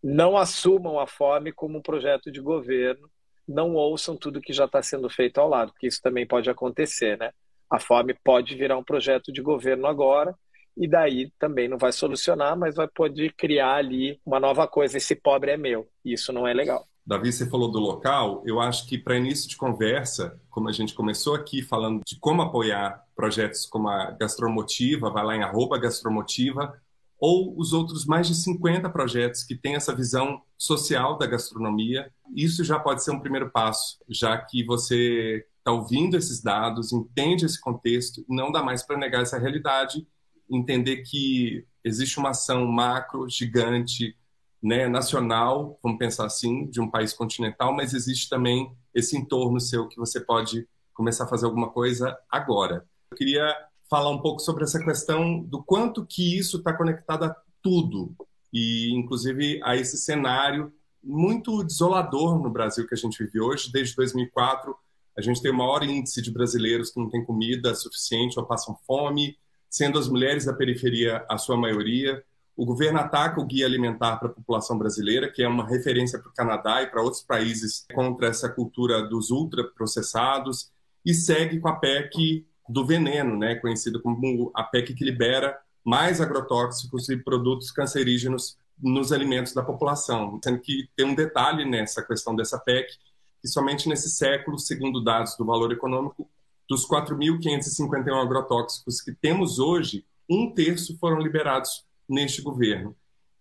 não assumam a fome como um projeto de governo, não ouçam tudo que já está sendo feito ao lado, porque isso também pode acontecer, né? A fome pode virar um projeto de governo agora e daí também não vai solucionar, mas vai poder criar ali uma nova coisa. Esse pobre é meu. Isso não é legal. Davi, você falou do local. Eu acho que para início de conversa, como a gente começou aqui falando de como apoiar projetos como a Gastromotiva, vai lá em Gastromotiva, ou os outros mais de 50 projetos que têm essa visão social da gastronomia. Isso já pode ser um primeiro passo, já que você está ouvindo esses dados, entende esse contexto, não dá mais para negar essa realidade, entender que existe uma ação macro, gigante, né, nacional, vamos pensar assim, de um país continental, mas existe também esse entorno seu que você pode começar a fazer alguma coisa agora. Eu queria falar um pouco sobre essa questão do quanto que isso está conectado a tudo e, inclusive, a esse cenário muito desolador no Brasil que a gente vive hoje. Desde 2004, a gente tem o maior índice de brasileiros que não têm comida suficiente ou passam fome, sendo as mulheres da periferia a sua maioria. O governo ataca o Guia Alimentar para a população brasileira, que é uma referência para o Canadá e para outros países contra essa cultura dos ultraprocessados, e segue com a PEC do veneno, né, conhecida como a PEC que libera mais agrotóxicos e produtos cancerígenos nos alimentos da população. Sendo que tem um detalhe nessa questão dessa PEC, que somente nesse século, segundo dados do Valor Econômico, dos 4.551 agrotóxicos que temos hoje, um terço foram liberados neste governo.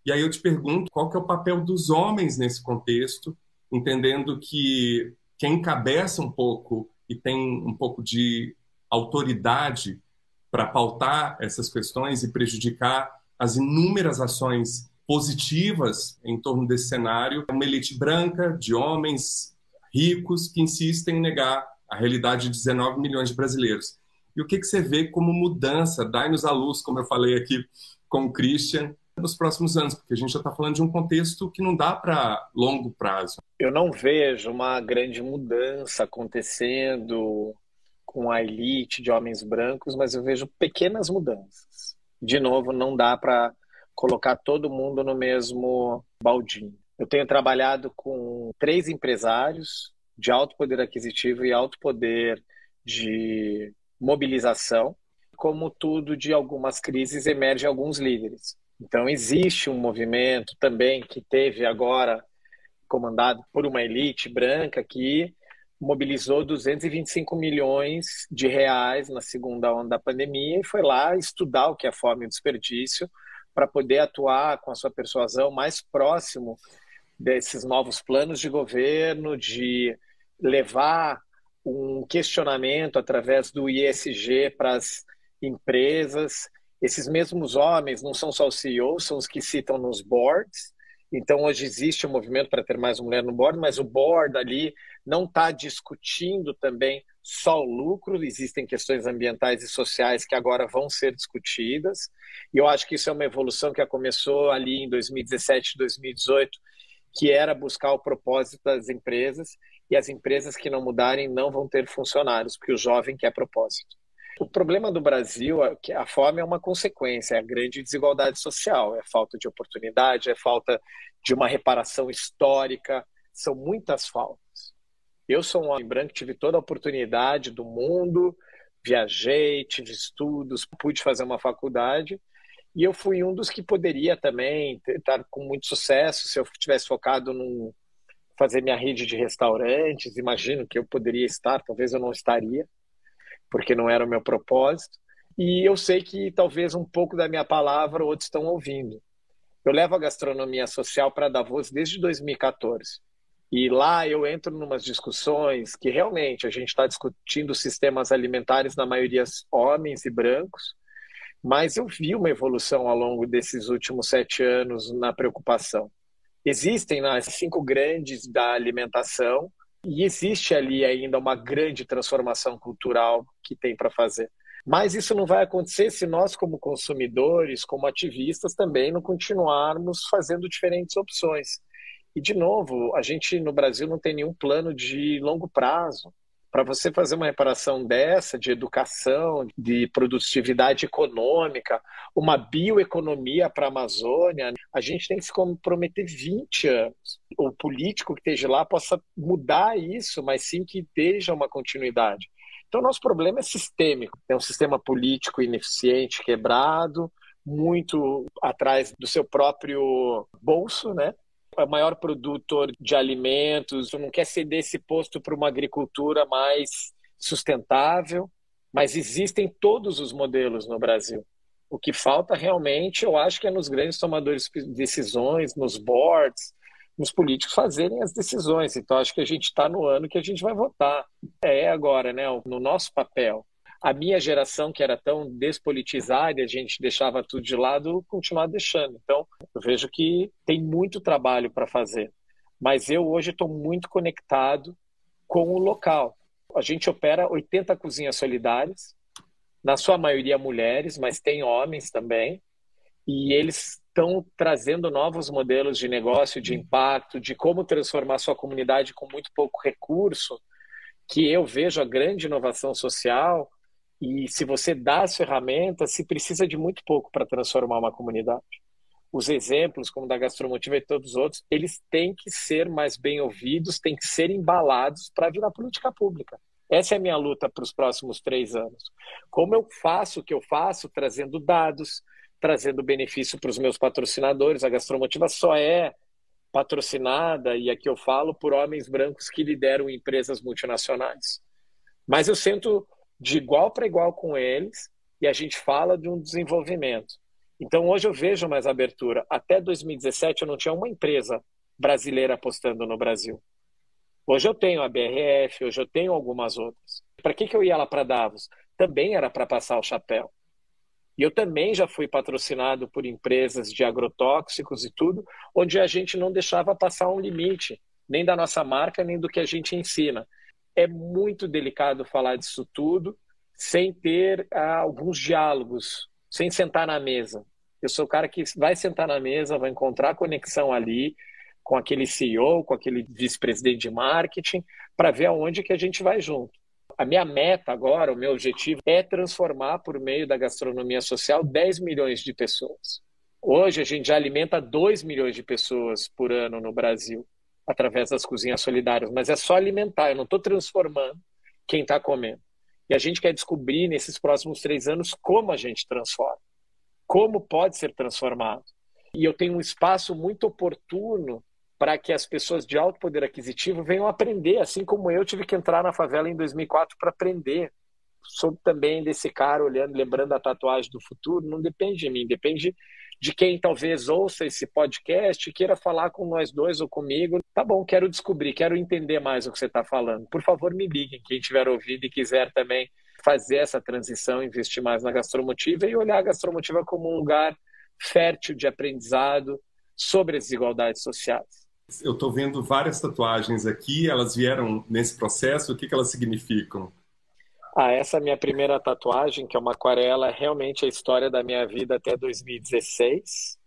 E aí eu te pergunto qual que é o papel dos homens nesse contexto, entendendo que quem encabeça um pouco e tem um pouco de autoridade para pautar essas questões e prejudicar as inúmeras ações positivas em torno desse cenário é uma elite branca de homens ricos que insistem em negar a realidade de 19 milhões de brasileiros. E o que, que você vê como mudança? Dai-nos a luz, como eu falei aqui com o Christian nos próximos anos, porque a gente já está falando de um contexto que não dá para longo prazo. Eu não vejo uma grande mudança acontecendo com a elite de homens brancos, mas eu vejo pequenas mudanças. De novo, não dá para colocar todo mundo no mesmo baldinho. Eu tenho trabalhado com três empresários de alto poder aquisitivo e alto poder de mobilização. Como tudo de algumas crises, emergem alguns líderes. Então, existe um movimento também que teve agora, comandado por uma elite branca, que mobilizou 225 milhões de reais na segunda onda da pandemia e foi lá estudar o que é fome e desperdício para poder atuar com a sua persuasão mais próximo desses novos planos de governo, de levar um questionamento através do ISG para as empresas. Esses mesmos homens não são só os CEOs, são os que citam nos boards. Então, hoje existe um movimento para ter mais mulher no board, mas o board ali não está discutindo também só o lucro, existem questões ambientais e sociais que agora vão ser discutidas. E eu acho que isso é uma evolução que começou ali em 2017, 2018, que era buscar o propósito das empresas, e as empresas que não mudarem não vão ter funcionários, porque o jovem quer propósito. O problema do Brasil é que a fome é uma consequência, é a grande desigualdade social, é falta de oportunidade, é falta de uma reparação histórica, são muitas faltas. Eu sou um homem branco, tive toda a oportunidade do mundo, viajei, tive estudos, pude fazer uma faculdade e eu fui um dos que poderia também estar com muito sucesso se eu tivesse focado em fazer minha rede de restaurantes. Imagino que eu poderia estar, talvez eu não estaria, porque não era o meu propósito. E eu sei que talvez um pouco da minha palavra outros estão ouvindo. Eu levo a gastronomia social para Davos desde 2014. E lá eu entro em umas discussões que realmente a gente está discutindo sistemas alimentares, na maioria homens e brancos, mas eu vi uma evolução ao longo desses últimos sete anos na preocupação. Existem as cinco grandes da alimentação e existe ali ainda uma grande transformação cultural que tem para fazer. Mas isso não vai acontecer se nós, como consumidores, como ativistas, também não continuarmos fazendo diferentes opções. E, de novo, a gente no Brasil não tem nenhum plano de longo prazo. Para você fazer uma reparação dessa, de educação, de produtividade econômica, uma bioeconomia para a Amazônia, a gente tem que se comprometer 20 anos. O político que esteja lá possa mudar isso, mas sim que esteja uma continuidade. Então, nosso problema é sistêmico. É um sistema político ineficiente, quebrado, muito atrás do seu próprio bolso, né? É o maior produtor de alimentos, não quer ceder esse posto para uma agricultura mais sustentável, mas existem todos os modelos no Brasil. O que falta realmente, eu acho que é nos grandes tomadores de decisões, nos boards, nos políticos fazerem as decisões. Então, acho que a gente está no ano que a gente vai votar. É agora, né? No nosso papel a minha geração, que era tão despolitizada, a gente deixava tudo de lado, continuar deixando. Então, eu vejo que tem muito trabalho para fazer. Mas eu hoje estou muito conectado com o local. A gente opera 80 cozinhas solidárias, na sua maioria mulheres, mas tem homens também, e eles estão trazendo novos modelos de negócio, de impacto, de como transformar sua comunidade com muito pouco recurso, que eu vejo a grande inovação social e se você dá as ferramentas, se precisa de muito pouco para transformar uma comunidade. Os exemplos, como da Gastromotiva e todos os outros, eles têm que ser mais bem ouvidos, têm que ser embalados para virar política pública. Essa é a minha luta para os próximos três anos. Como eu faço o que eu faço, trazendo dados, trazendo benefício para os meus patrocinadores. A Gastromotiva só é patrocinada, e aqui eu falo, por homens brancos que lideram empresas multinacionais. Mas eu sinto de igual para igual com eles e a gente fala de um desenvolvimento. Então hoje eu vejo mais abertura. Até 2017 eu não tinha uma empresa brasileira apostando no Brasil. Hoje eu tenho a BRF, hoje eu tenho algumas outras. Para que, que eu ia lá para Davos? Também era para passar o chapéu. E eu também já fui patrocinado por empresas de agrotóxicos e tudo, onde a gente não deixava passar um limite, nem da nossa marca, nem do que a gente ensina é muito delicado falar disso tudo sem ter ah, alguns diálogos, sem sentar na mesa. Eu sou o cara que vai sentar na mesa, vai encontrar conexão ali com aquele CEO, com aquele vice-presidente de marketing, para ver aonde que a gente vai junto. A minha meta agora, o meu objetivo é transformar por meio da gastronomia social 10 milhões de pessoas. Hoje a gente já alimenta 2 milhões de pessoas por ano no Brasil através das cozinhas solidárias, mas é só alimentar, eu não estou transformando quem está comendo. E a gente quer descobrir nesses próximos três anos como a gente transforma, como pode ser transformado. E eu tenho um espaço muito oportuno para que as pessoas de alto poder aquisitivo venham aprender, assim como eu tive que entrar na favela em 2004 para aprender. Sou também desse cara olhando, lembrando a tatuagem do futuro, não depende de mim, depende de quem talvez ouça esse podcast e queira falar com nós dois ou comigo. Tá bom, quero descobrir, quero entender mais o que você está falando. Por favor, me liguem, quem tiver ouvido e quiser também fazer essa transição, investir mais na gastromotiva e olhar a gastromotiva como um lugar fértil de aprendizado sobre as desigualdades sociais. Eu estou vendo várias tatuagens aqui, elas vieram nesse processo, o que, que elas significam? Ah, essa é minha primeira tatuagem, que é uma aquarela, é realmente a história da minha vida até 2016.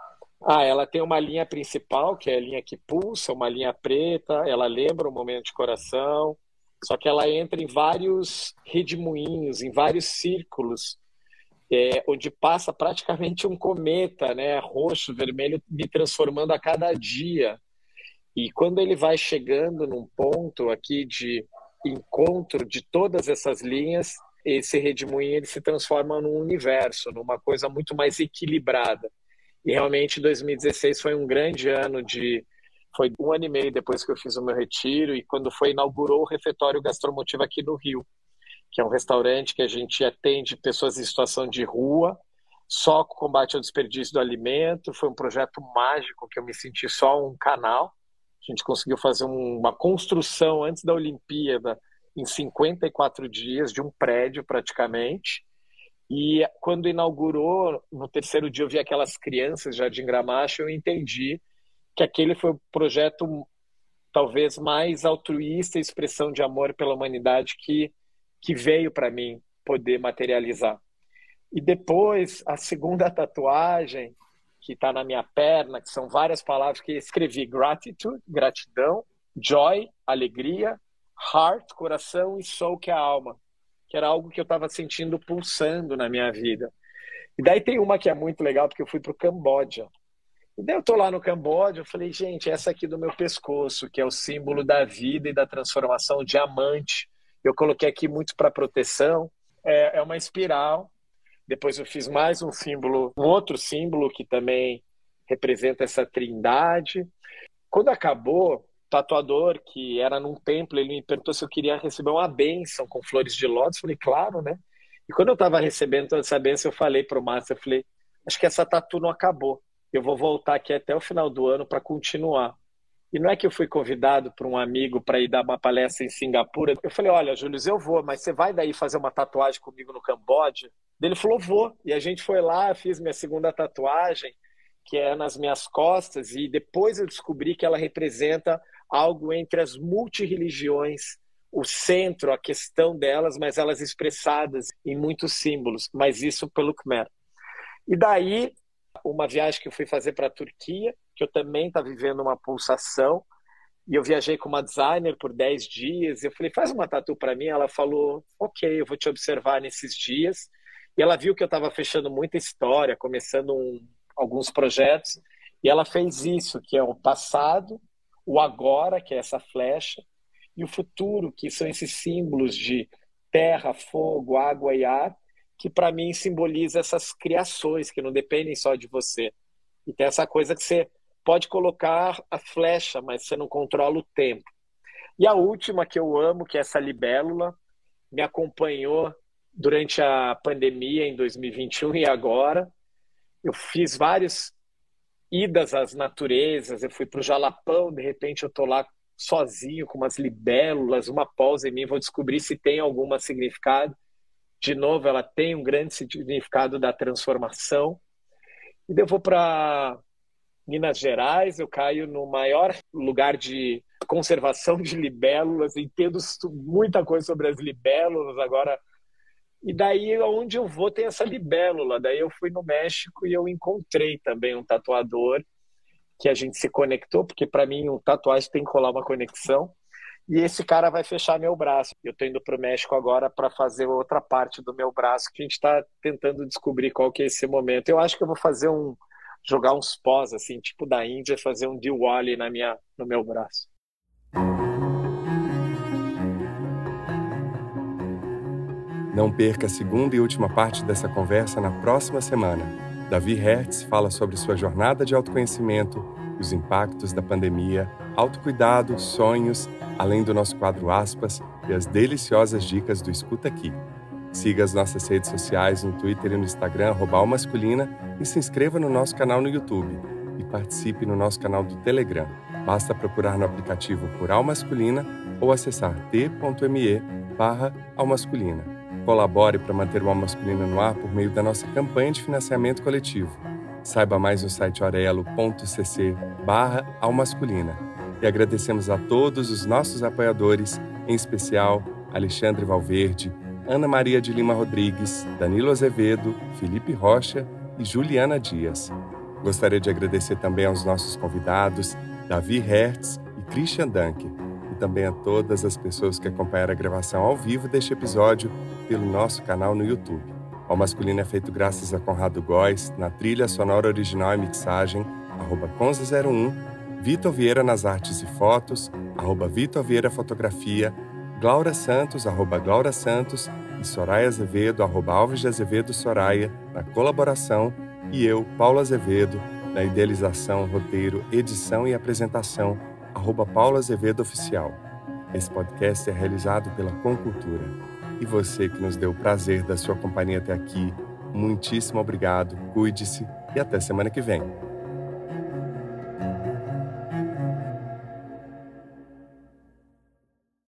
Ah, ela tem uma linha principal, que é a linha que pulsa, uma linha preta, ela lembra o momento de coração, só que ela entra em vários redemoinhos, em vários círculos, é, onde passa praticamente um cometa, né, roxo, vermelho, me transformando a cada dia. E quando ele vai chegando num ponto aqui de encontro de todas essas linhas, esse redemoinho ele se transforma num universo, numa coisa muito mais equilibrada. E realmente 2016 foi um grande ano de foi um ano e meio depois que eu fiz o meu retiro e quando foi inaugurou o refeitório gastromotivo aqui no Rio, que é um restaurante que a gente atende pessoas em situação de rua, só com combate ao desperdício do alimento. Foi um projeto mágico que eu me senti só um canal a gente conseguiu fazer uma construção antes da Olimpíada em 54 dias de um prédio praticamente. E quando inaugurou, no terceiro dia eu vi aquelas crianças já de Gramacho, eu entendi que aquele foi o projeto talvez mais altruísta expressão de amor pela humanidade que, que veio para mim poder materializar. E depois, a segunda *laughs* tatuagem, que está na minha perna, que são várias palavras que escrevi: gratitude, gratidão, joy, alegria, heart, coração e soul, que é a alma, que era algo que eu estava sentindo pulsando na minha vida. E daí tem uma que é muito legal, porque eu fui para o Camboja. E daí eu tô lá no Camboja, eu falei, gente, essa aqui do meu pescoço, que é o símbolo da vida e da transformação, diamante. Eu coloquei aqui muito para proteção. É, é uma espiral depois eu fiz mais um símbolo, um outro símbolo que também representa essa trindade. Quando acabou, o tatuador, que era num templo, ele me perguntou se eu queria receber uma bênção com flores de lótus. Falei, claro, né? E quando eu estava recebendo toda essa bênção, eu falei para o Márcio, eu falei, acho que essa tatu não acabou. Eu vou voltar aqui até o final do ano para continuar. E não é que eu fui convidado por um amigo para ir dar uma palestra em Singapura. Eu falei, olha, Júlio, eu vou, mas você vai daí fazer uma tatuagem comigo no Camboja? Ele falou, vou. E a gente foi lá, fiz minha segunda tatuagem, que é nas minhas costas, e depois eu descobri que ela representa algo entre as multireligiões, o centro, a questão delas, mas elas expressadas em muitos símbolos, mas isso pelo Khmer. E daí, uma viagem que eu fui fazer para a Turquia, que eu também estava vivendo uma pulsação, e eu viajei com uma designer por 10 dias, eu falei, faz uma tatu para mim, ela falou, ok, eu vou te observar nesses dias, e ela viu que eu estava fechando muita história, começando um, alguns projetos, e ela fez isso, que é o passado, o agora, que é essa flecha, e o futuro, que são esses símbolos de terra, fogo, água e ar, que para mim simboliza essas criações que não dependem só de você. E tem essa coisa que você pode colocar a flecha, mas você não controla o tempo. E a última que eu amo, que é essa libélula, me acompanhou durante a pandemia em 2021 e agora. Eu fiz várias idas às naturezas, eu fui para o Jalapão, de repente eu estou lá sozinho com umas libélulas, uma pausa em mim, vou descobrir se tem algum significado. De novo, ela tem um grande significado da transformação. E eu vou para Minas Gerais, eu caio no maior lugar de conservação de libélulas, entendo muita coisa sobre as libélulas, agora e daí, onde eu vou, tem essa libélula. Daí eu fui no México e eu encontrei também um tatuador que a gente se conectou, porque para mim um tatuagem tem que colar uma conexão. e esse cara vai fechar meu braço. Eu estou indo para o México agora para fazer outra parte do meu braço que a gente está tentando descobrir qual que é esse momento. Eu acho que eu vou fazer um jogar uns pós assim, tipo da Índia, fazer um Diwali na minha no meu braço. Não perca a segunda e última parte dessa conversa na próxima semana. Davi Hertz fala sobre sua jornada de autoconhecimento, os impactos da pandemia, autocuidado, sonhos além do nosso quadro aspas e as deliciosas dicas do Escuta Aqui. Siga as nossas redes sociais no Twitter e no Instagram, Masculina, e se inscreva no nosso canal no YouTube. E participe no nosso canal do Telegram. Basta procurar no aplicativo por Almasculina ou acessar t.me barra. Colabore para manter o Almasculina no ar por meio da nossa campanha de financiamento coletivo. Saiba mais no site orelo.cc barra Almasculina e agradecemos a todos os nossos apoiadores, em especial Alexandre Valverde, Ana Maria de Lima Rodrigues, Danilo Azevedo, Felipe Rocha e Juliana Dias. Gostaria de agradecer também aos nossos convidados, Davi Hertz e Christian Dunker, também a todas as pessoas que acompanharam a gravação ao vivo deste episódio pelo nosso canal no YouTube. O Masculino é feito graças a Conrado Góes, na trilha sonora original e mixagem, arroba Conza01 Vitor Vieira nas artes e fotos, arroba Vitor Vieira Fotografia, Glaura Santos, arroba Glaura Santos e Soraya Azevedo, arroba Alves de Azevedo Soraya, na colaboração, e eu, Paulo Azevedo, na idealização, roteiro, edição e apresentação, arroba Paulo Azevedo Oficial. Esse podcast é realizado pela Concultura. E você que nos deu o prazer da sua companhia até aqui, muitíssimo obrigado, cuide-se e até semana que vem.